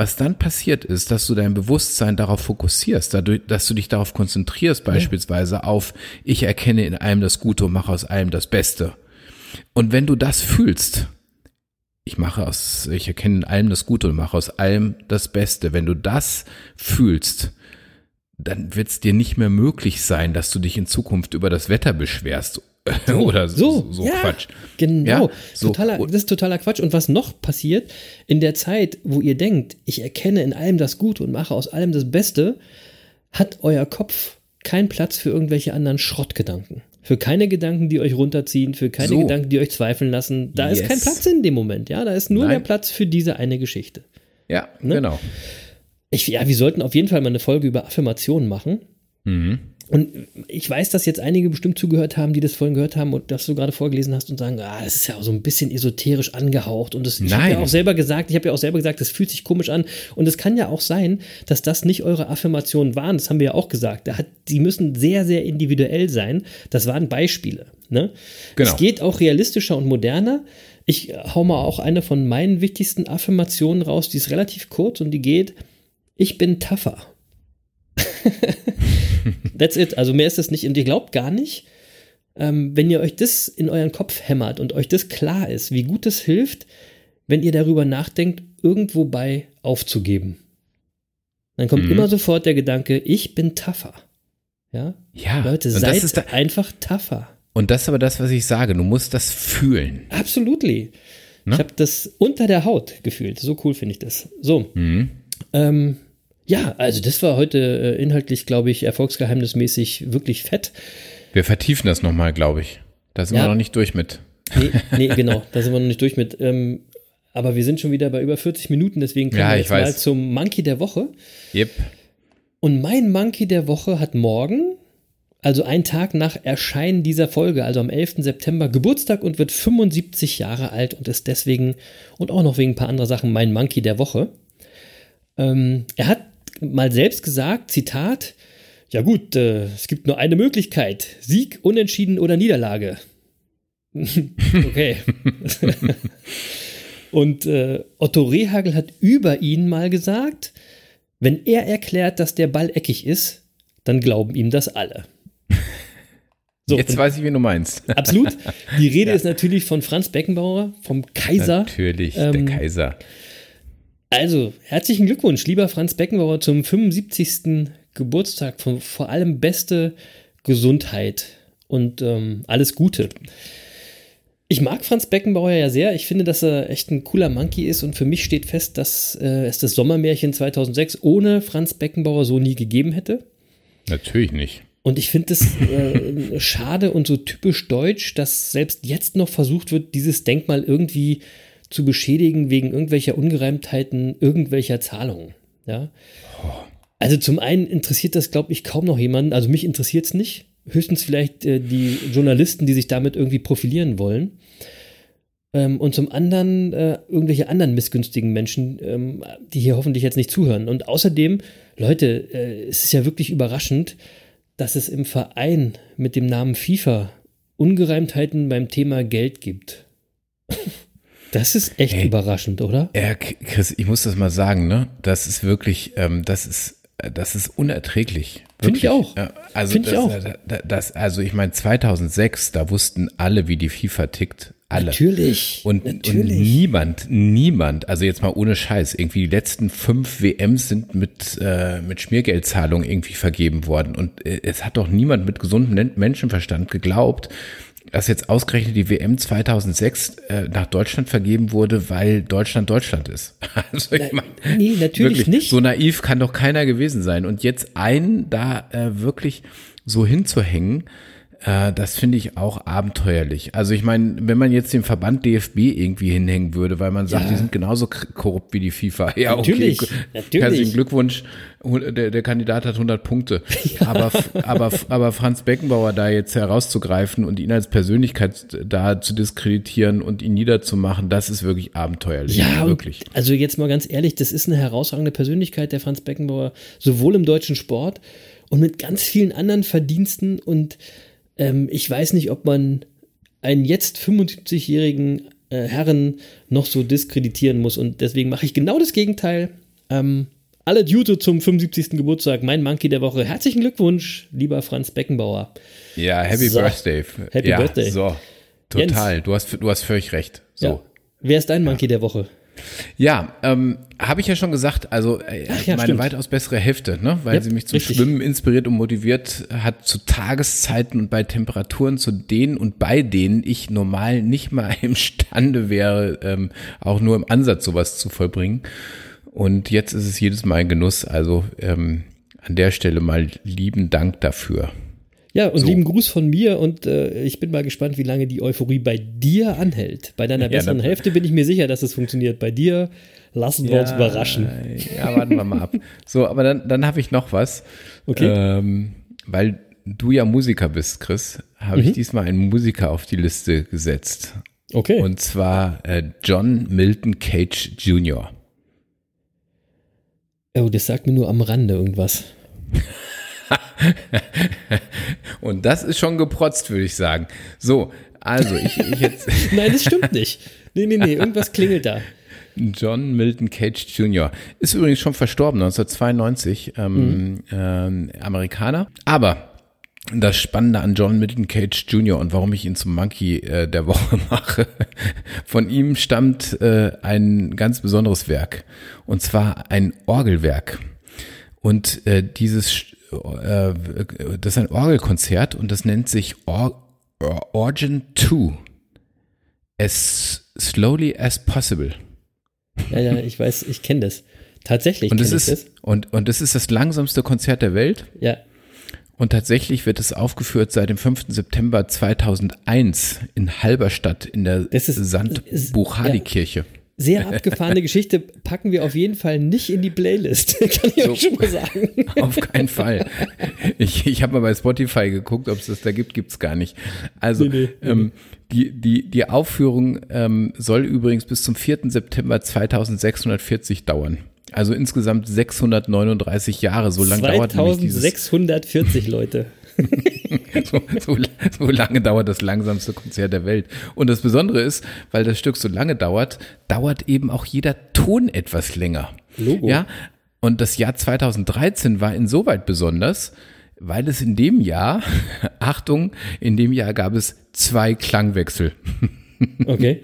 was dann passiert ist, dass du dein Bewusstsein darauf fokussierst, dadurch, dass du dich darauf konzentrierst, beispielsweise auf, ich erkenne in allem das Gute und mache aus allem das Beste. Und wenn du das fühlst, ich mache aus, ich erkenne in allem das Gute und mache aus allem das Beste. Wenn du das fühlst, dann wird es dir nicht mehr möglich sein, dass du dich in Zukunft über das Wetter beschwerst oder so, so, ja, Quatsch. Genau, Ja, so. totaler, das ist totaler Quatsch. Und was noch passiert, in der Zeit, wo ihr denkt, ich erkenne in allem das Gute und mache aus allem das Beste, hat euer Kopf keinen Platz für irgendwelche anderen Schrottgedanken. Für keine Gedanken, die euch runterziehen, für keine So. Gedanken, die euch zweifeln lassen. Da ist Yes. kein Platz in dem Moment, ja. Da ist nur Nein. der Platz für diese eine Geschichte. Ja, Ne? genau. Ich, ja, wir sollten auf jeden Fall mal eine Folge über Affirmationen machen. Mhm. Und ich weiß, dass jetzt einige bestimmt zugehört haben, die das vorhin gehört haben und das du gerade vorgelesen hast und sagen, ah, das ist ja so ein bisschen esoterisch angehaucht. Und das, ich habe Nein. ja auch selber gesagt, ich habe ja auch selber gesagt, das fühlt sich komisch an. Und es kann ja auch sein, dass das nicht eure Affirmationen waren. Das haben wir ja auch gesagt. Da hat, die müssen sehr, sehr individuell sein. Das waren Beispiele. Ne? Genau. Es geht auch realistischer und moderner. Ich hau mal auch eine von meinen wichtigsten Affirmationen raus, die ist relativ kurz und die geht, ich bin tougher. That's it. Also mehr ist es nicht. Und ihr glaubt gar nicht, ähm, wenn ihr euch das in euren Kopf hämmert und euch das klar ist, wie gut es hilft, wenn ihr darüber nachdenkt, irgendwo bei aufzugeben. Dann kommt mhm. immer sofort der Gedanke, ich bin tougher. Ja, ja Leute, seid einfach tougher. Und das ist aber das, was ich sage. Du musst das fühlen. Absolutely. Ne? Ich habe das unter der Haut gefühlt. So cool finde ich das. So. Mhm. Ähm, ja, also das war heute äh, inhaltlich, glaube ich, erfolgsgeheimnismäßig wirklich fett. Wir vertiefen das nochmal, glaube ich. Da sind ja. wir noch nicht durch mit. Nee, nee, genau, da sind wir noch nicht durch mit. Ähm, aber wir sind schon wieder bei über 40 Minuten, deswegen kommen ja, wir jetzt mal zum Monkey der Woche. Yep. Und mein Monkey der Woche hat morgen, also einen Tag nach Erscheinen dieser Folge, also am 11. September, Geburtstag und wird 75 Jahre alt und ist deswegen und auch noch wegen ein paar anderer Sachen mein Monkey der Woche. Ähm, er hat mal selbst gesagt, Zitat, ja gut, äh, es gibt nur eine Möglichkeit, Sieg, Unentschieden oder Niederlage. okay. Und äh, Otto Rehagel hat über ihn mal gesagt, wenn er erklärt, dass der Ball eckig ist, dann glauben ihm das alle. So, Jetzt weiß ich, wie du meinst. Absolut. Die Rede ja. ist natürlich von Franz Beckenbauer, vom Kaiser. Natürlich, ähm, der Kaiser. Also, herzlichen Glückwunsch, lieber Franz Beckenbauer, zum 75. Geburtstag. Von, vor allem beste Gesundheit und ähm, alles Gute. Ich mag Franz Beckenbauer ja sehr. Ich finde, dass er echt ein cooler Monkey ist und für mich steht fest, dass äh, es das Sommermärchen 2006 ohne Franz Beckenbauer so nie gegeben hätte. Natürlich nicht. Und ich finde es äh, schade und so typisch deutsch, dass selbst jetzt noch versucht wird, dieses Denkmal irgendwie zu beschädigen wegen irgendwelcher Ungereimtheiten, irgendwelcher Zahlungen. Ja. Also zum einen interessiert das, glaube ich, kaum noch jemanden. Also mich interessiert es nicht höchstens vielleicht äh, die Journalisten, die sich damit irgendwie profilieren wollen. Ähm, und zum anderen äh, irgendwelche anderen missgünstigen Menschen, ähm, die hier hoffentlich jetzt nicht zuhören. Und außerdem, Leute, äh, es ist ja wirklich überraschend, dass es im Verein mit dem Namen FIFA Ungereimtheiten beim Thema Geld gibt. Das ist echt hey, überraschend, oder? Ja, Chris, ich muss das mal sagen, ne? Das ist wirklich, ähm, das ist das ist unerträglich. Finde ich auch. Also Finde ich auch. Das, das, also ich meine 2006, da wussten alle, wie die FIFA tickt. Alle. Natürlich. Und, natürlich. und niemand, niemand, also jetzt mal ohne Scheiß, irgendwie die letzten fünf WMs sind mit, äh, mit Schmiergeldzahlung irgendwie vergeben worden. Und äh, es hat doch niemand mit gesundem Menschenverstand geglaubt, dass jetzt ausgerechnet die WM 2006 äh, nach Deutschland vergeben wurde, weil Deutschland Deutschland ist. Also ich meine, nee, natürlich wirklich, nicht. So naiv kann doch keiner gewesen sein. Und jetzt einen da äh, wirklich so hinzuhängen, äh, das finde ich auch abenteuerlich. Also ich meine, wenn man jetzt den Verband DFB irgendwie hinhängen würde, weil man sagt, ja. die sind genauso korrupt wie die FIFA. Ja, natürlich. Okay. natürlich. Herzlichen Glückwunsch. Der, der Kandidat hat 100 Punkte. Ja. Aber, aber, aber Franz Beckenbauer da jetzt herauszugreifen und ihn als Persönlichkeit da zu diskreditieren und ihn niederzumachen, das ist wirklich abenteuerlich. Ja, wirklich. Also jetzt mal ganz ehrlich, das ist eine herausragende Persönlichkeit, der Franz Beckenbauer, sowohl im deutschen Sport und mit ganz vielen anderen Verdiensten und ähm, ich weiß nicht, ob man einen jetzt 75-jährigen äh, Herren noch so diskreditieren muss und deswegen mache ich genau das Gegenteil. Ähm, alle Jute zum 75. Geburtstag, mein Monkey der Woche. Herzlichen Glückwunsch, lieber Franz Beckenbauer. Ja, Happy so. Birthday. Happy ja, Birthday. So, total. Du hast, du hast völlig recht. So. Ja. Wer ist dein Monkey ja. der Woche? Ja, ähm, habe ich ja schon gesagt, also äh, ja, meine stimmt. weitaus bessere Hälfte, ne? weil ja, sie mich zum richtig. Schwimmen inspiriert und motiviert hat, zu Tageszeiten und bei Temperaturen, zu denen und bei denen ich normal nicht mal imstande wäre, ähm, auch nur im Ansatz sowas zu vollbringen. Und jetzt ist es jedes Mal ein Genuss. Also ähm, an der Stelle mal lieben Dank dafür. Ja, und so. lieben Gruß von mir und äh, ich bin mal gespannt, wie lange die Euphorie bei dir anhält. Bei deiner besseren ja, Hälfte bin ich mir sicher, dass es funktioniert. Bei dir lassen wir ja, uns überraschen. Ja, warten wir mal ab. So, aber dann, dann habe ich noch was. Okay. Ähm, weil du ja Musiker bist, Chris, habe mhm. ich diesmal einen Musiker auf die Liste gesetzt. Okay. Und zwar äh, John Milton Cage Jr. Oh, das sagt mir nur am Rande irgendwas. Und das ist schon geprotzt, würde ich sagen. So, also ich, ich jetzt. Nein, das stimmt nicht. Nee, nee, nee, irgendwas klingelt da. John Milton Cage Jr. ist übrigens schon verstorben, 1992, ähm, mhm. äh, Amerikaner. Aber das Spannende an John Milton Cage Jr. und warum ich ihn zum Monkey äh, der Woche mache. Von ihm stammt äh, ein ganz besonderes Werk und zwar ein Orgelwerk. Und äh, dieses, äh, das ist ein Orgelkonzert und das nennt sich Or Origin 2. As slowly as possible. Ja, ja, ich weiß, ich kenne das. Tatsächlich. Und das ist das. Und, und das ist das langsamste Konzert der Welt. Ja. Und tatsächlich wird es aufgeführt seit dem 5. September 2001 in Halberstadt in der Sandbuchhali-Kirche. Ja, sehr abgefahrene Geschichte packen wir auf jeden Fall nicht in die Playlist, kann ich so, euch schon mal sagen. Auf keinen Fall. Ich, ich habe mal bei Spotify geguckt, ob es das da gibt, gibt's gar nicht. Also nee, nee, ähm, die, die, die Aufführung ähm, soll übrigens bis zum 4. September 2640 dauern. Also insgesamt 639 Jahre, so lange dauert nämlich dieses 640 Leute. so, so, so, lange dauert das langsamste Konzert der Welt. Und das Besondere ist, weil das Stück so lange dauert, dauert eben auch jeder Ton etwas länger. Logo. Ja. Und das Jahr 2013 war insoweit besonders, weil es in dem Jahr, Achtung, in dem Jahr gab es zwei Klangwechsel. Okay.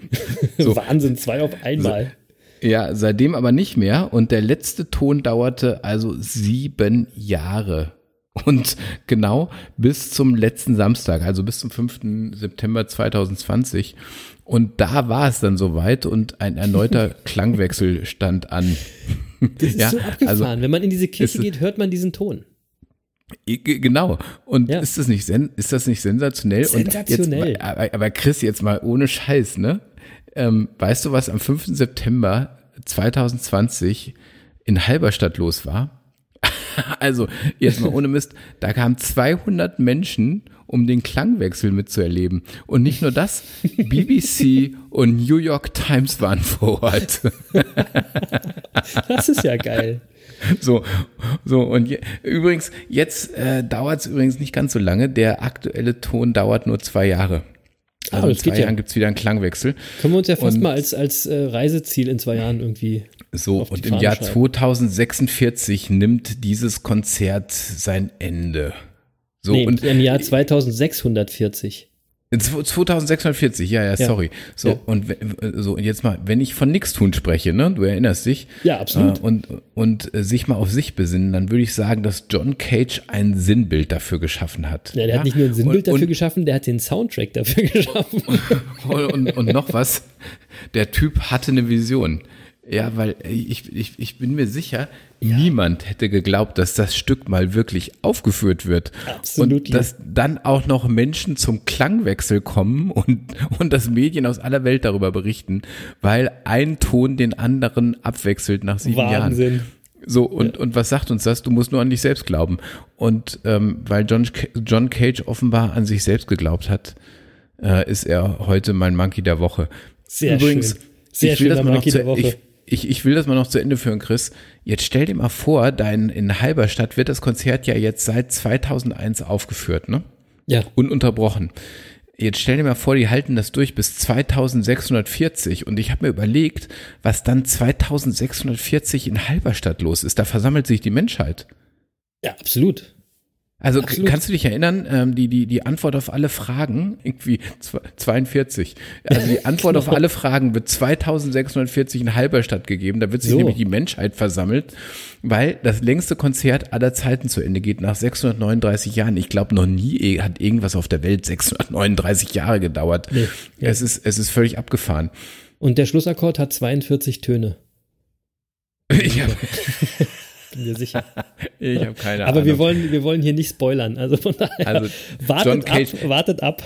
so. Wahnsinn, zwei auf einmal. Ja, seitdem aber nicht mehr. Und der letzte Ton dauerte also sieben Jahre. Und genau bis zum letzten Samstag, also bis zum 5. September 2020. Und da war es dann soweit und ein erneuter Klangwechsel stand an. Das ist ja, so abgefahren. Also, Wenn man in diese Kirche geht, hört man diesen Ton. Genau. Und ja. ist das nicht ist das nicht sensationell? Sensationell. Jetzt, aber, aber Chris, jetzt mal ohne Scheiß, ne? Ähm, weißt du, was am 5. September 2020 in Halberstadt los war? also, jetzt mal ohne Mist, da kamen 200 Menschen, um den Klangwechsel mitzuerleben. Und nicht nur das, BBC und New York Times waren vor Ort. das ist ja geil. So, so und je, übrigens, jetzt äh, dauert es übrigens nicht ganz so lange. Der aktuelle Ton dauert nur zwei Jahre. Also ah, in zwei Jahren ja. gibt es wieder einen Klangwechsel. Können wir uns ja fast und, mal als, als äh, Reiseziel in zwei Jahren irgendwie. So, und im Jahr schreiben. 2046 nimmt dieses Konzert sein Ende. So, nee, und im Jahr 2640. 2640, ja, ja, sorry. So, ja. und so, jetzt mal, wenn ich von nichts tun spreche, ne, du erinnerst dich. Ja, absolut. Äh, und, und äh, sich mal auf sich besinnen, dann würde ich sagen, dass John Cage ein Sinnbild dafür geschaffen hat. Ja, der ja? hat nicht nur ein Sinnbild und, dafür und, geschaffen, der hat den Soundtrack dafür geschaffen. Und, und, noch was, der Typ hatte eine Vision. Ja, weil ich, ich, ich bin mir sicher, ja. niemand hätte geglaubt, dass das Stück mal wirklich aufgeführt wird. Absolut. Und dass dann auch noch Menschen zum Klangwechsel kommen und, und das Medien aus aller Welt darüber berichten, weil ein Ton den anderen abwechselt nach sieben Wahnsinn. Jahren. So, und, ja. und was sagt uns das? Du musst nur an dich selbst glauben. Und ähm, weil John, John Cage offenbar an sich selbst geglaubt hat, äh, ist er heute mein Monkey der Woche. Sehr Übrigens, schön. Sehr ich will schöner Monkey der Woche. Ich, ich, ich will das mal noch zu Ende führen, Chris. Jetzt stell dir mal vor, dein, in Halberstadt wird das Konzert ja jetzt seit 2001 aufgeführt, ne? Ja. Ununterbrochen. Jetzt stell dir mal vor, die halten das durch bis 2640 und ich habe mir überlegt, was dann 2640 in Halberstadt los ist. Da versammelt sich die Menschheit. Ja, absolut. Also Absolut. kannst du dich erinnern, ähm, die, die, die Antwort auf alle Fragen, irgendwie 42. Also die Antwort genau. auf alle Fragen wird 2640 in Halberstadt gegeben. Da wird sich so. nämlich die Menschheit versammelt, weil das längste Konzert aller Zeiten zu Ende geht nach 639 Jahren. Ich glaube, noch nie hat irgendwas auf der Welt 639 Jahre gedauert. Nee. Ja. Es, ist, es ist völlig abgefahren. Und der Schlussakkord hat 42 Töne. Ja. bin mir sicher. ich habe keine Aber Ahnung. Aber wir wollen, wir wollen hier nicht spoilern. Also von daher, also wartet, Cage, ab, wartet ab.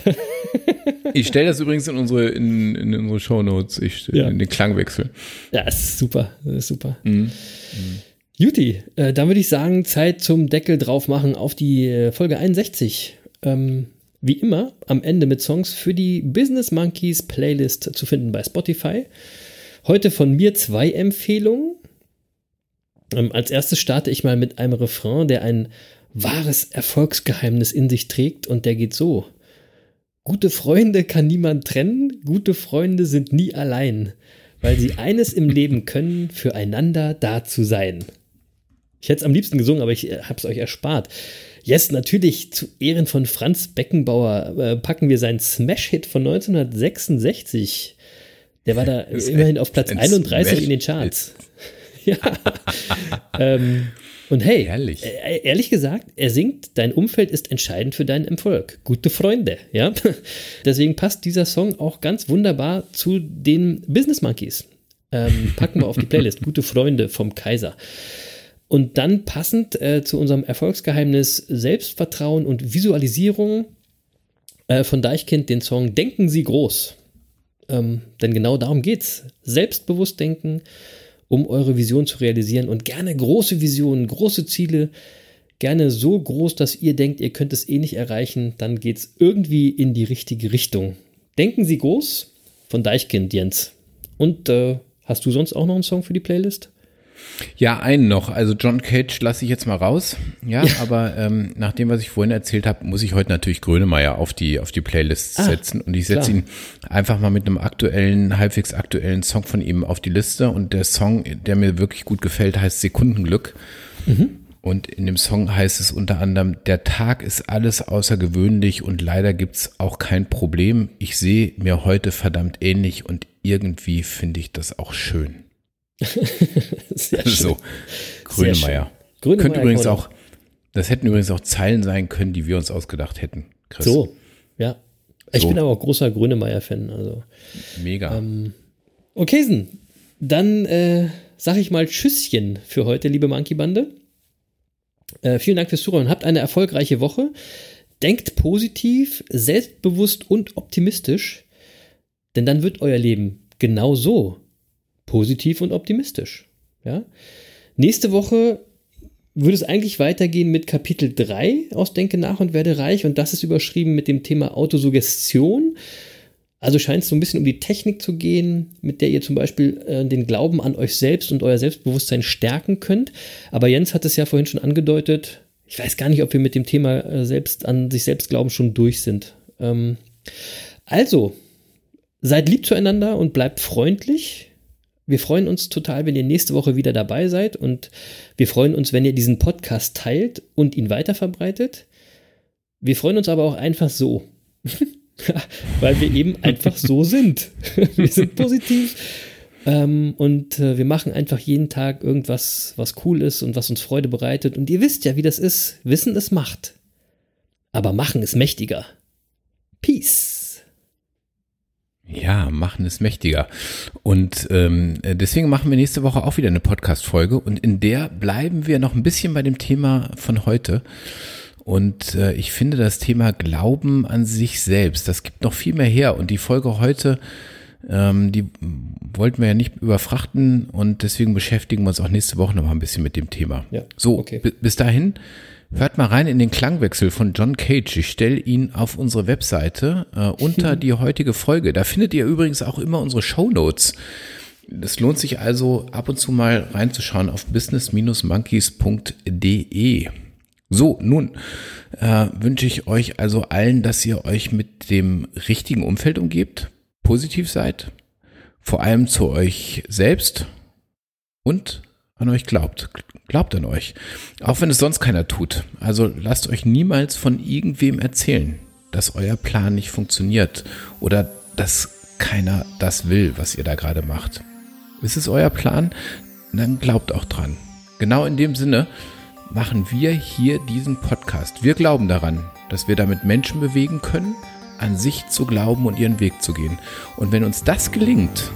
ich stelle das übrigens in unsere, in, in unsere Shownotes, ich, ja. in den Klangwechsel. Ja, ist super. Ist super. Mhm. Mhm. Juti, äh, dann würde ich sagen, Zeit zum Deckel drauf machen auf die äh, Folge 61. Ähm, wie immer am Ende mit Songs für die Business Monkeys Playlist zu finden bei Spotify. Heute von mir zwei Empfehlungen. Ähm, als erstes starte ich mal mit einem Refrain, der ein wahres Erfolgsgeheimnis in sich trägt und der geht so. Gute Freunde kann niemand trennen, gute Freunde sind nie allein, weil sie eines im Leben können, füreinander da zu sein. Ich hätte es am liebsten gesungen, aber ich äh, habe es euch erspart. Yes, natürlich zu Ehren von Franz Beckenbauer äh, packen wir seinen Smash-Hit von 1966. Der war da immerhin auf Platz 31 in den Charts. ja. ähm, und hey, ehrlich. Äh, ehrlich gesagt, er singt, dein Umfeld ist entscheidend für deinen Erfolg. Gute Freunde, ja. Deswegen passt dieser Song auch ganz wunderbar zu den Business Monkeys. Ähm, packen wir auf die Playlist. Gute Freunde vom Kaiser. Und dann passend äh, zu unserem Erfolgsgeheimnis Selbstvertrauen und Visualisierung äh, von Deichkind den Song Denken Sie groß. Ähm, denn genau darum geht's. Selbstbewusst denken, um eure Vision zu realisieren und gerne große Visionen, große Ziele, gerne so groß, dass ihr denkt, ihr könnt es eh nicht erreichen, dann geht es irgendwie in die richtige Richtung. Denken Sie groß von Deichkind, Jens. Und äh, hast du sonst auch noch einen Song für die Playlist? Ja, einen noch. Also John Cage lasse ich jetzt mal raus. Ja, ja. aber ähm, nach dem, was ich vorhin erzählt habe, muss ich heute natürlich Grönemeyer auf die, auf die Playlist ah, setzen. Und ich setze ihn einfach mal mit einem aktuellen, halbwegs aktuellen Song von ihm auf die Liste. Und der Song, der mir wirklich gut gefällt, heißt Sekundenglück. Mhm. Und in dem Song heißt es unter anderem, der Tag ist alles außergewöhnlich und leider gibt's auch kein Problem. Ich sehe mir heute verdammt ähnlich und irgendwie finde ich das auch schön. Sehr schön. So, Grönemeyer. Könnte übrigens auch, das hätten übrigens auch Zeilen sein können, die wir uns ausgedacht hätten. Chris. So, ja. Ich so. bin aber auch großer Grönemeyer-Fan. Also. Mega. Ähm, okay, dann äh, sage ich mal Tschüsschen für heute, liebe Monkey-Bande. Äh, vielen Dank fürs Zuhören. Habt eine erfolgreiche Woche. Denkt positiv, selbstbewusst und optimistisch, denn dann wird euer Leben genau so positiv und optimistisch. Ja? Nächste Woche würde es eigentlich weitergehen mit Kapitel 3 aus Denke nach und werde reich und das ist überschrieben mit dem Thema Autosuggestion. Also scheint es so ein bisschen um die Technik zu gehen, mit der ihr zum Beispiel äh, den Glauben an euch selbst und euer Selbstbewusstsein stärken könnt. Aber Jens hat es ja vorhin schon angedeutet. Ich weiß gar nicht, ob wir mit dem Thema äh, selbst an sich selbst glauben schon durch sind. Ähm, also, seid lieb zueinander und bleibt freundlich. Wir freuen uns total, wenn ihr nächste Woche wieder dabei seid und wir freuen uns, wenn ihr diesen Podcast teilt und ihn weiterverbreitet. Wir freuen uns aber auch einfach so, weil wir eben einfach so sind. wir sind positiv ähm, und äh, wir machen einfach jeden Tag irgendwas, was cool ist und was uns Freude bereitet. Und ihr wisst ja, wie das ist. Wissen ist Macht. Aber machen ist mächtiger. Peace. Ja, machen ist mächtiger. Und ähm, deswegen machen wir nächste Woche auch wieder eine Podcast-Folge und in der bleiben wir noch ein bisschen bei dem Thema von heute. Und äh, ich finde das Thema Glauben an sich selbst, das gibt noch viel mehr her. Und die Folge heute, ähm, die wollten wir ja nicht überfrachten und deswegen beschäftigen wir uns auch nächste Woche noch mal ein bisschen mit dem Thema. Ja, so, okay. bis dahin Hört mal rein in den Klangwechsel von John Cage. Ich stelle ihn auf unsere Webseite äh, unter die heutige Folge. Da findet ihr übrigens auch immer unsere Show Notes. Es lohnt sich also ab und zu mal reinzuschauen auf business-monkeys.de. So, nun äh, wünsche ich euch also allen, dass ihr euch mit dem richtigen Umfeld umgebt, positiv seid, vor allem zu euch selbst und an euch glaubt. Glaubt an euch. Auch wenn es sonst keiner tut. Also lasst euch niemals von irgendwem erzählen, dass euer Plan nicht funktioniert oder dass keiner das will, was ihr da gerade macht. Ist es euer Plan? Dann glaubt auch dran. Genau in dem Sinne machen wir hier diesen Podcast. Wir glauben daran, dass wir damit Menschen bewegen können, an sich zu glauben und ihren Weg zu gehen. Und wenn uns das gelingt,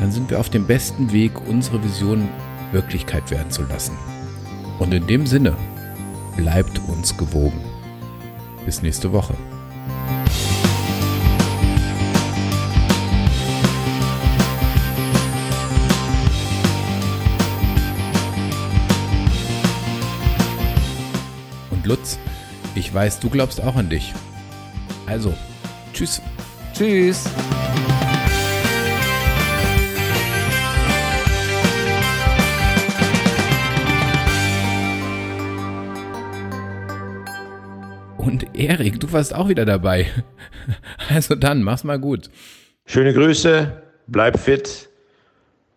dann sind wir auf dem besten Weg, unsere Vision Wirklichkeit werden zu lassen. Und in dem Sinne, bleibt uns gewogen. Bis nächste Woche. Und Lutz, ich weiß, du glaubst auch an dich. Also, tschüss. Tschüss. Und Erik, du warst auch wieder dabei. Also dann, mach's mal gut. Schöne Grüße, bleib fit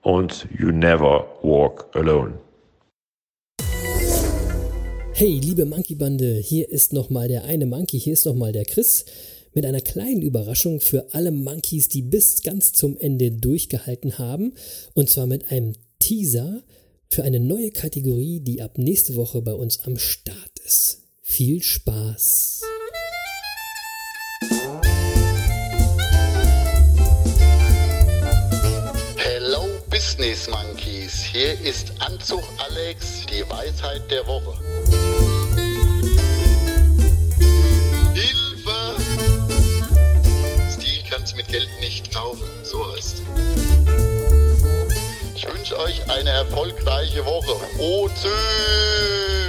und you never walk alone. Hey, liebe Monkey-Bande, hier ist nochmal der eine Monkey, hier ist nochmal der Chris mit einer kleinen Überraschung für alle Monkeys, die bis ganz zum Ende durchgehalten haben. Und zwar mit einem Teaser für eine neue Kategorie, die ab nächste Woche bei uns am Start ist. Viel Spaß! Hello Business Monkeys, hier ist Anzug Alex, die Weisheit der Woche. Hilfe! Stil kannst mit Geld nicht kaufen, so heißt. Ich wünsche euch eine erfolgreiche Woche. Oh, tschüss!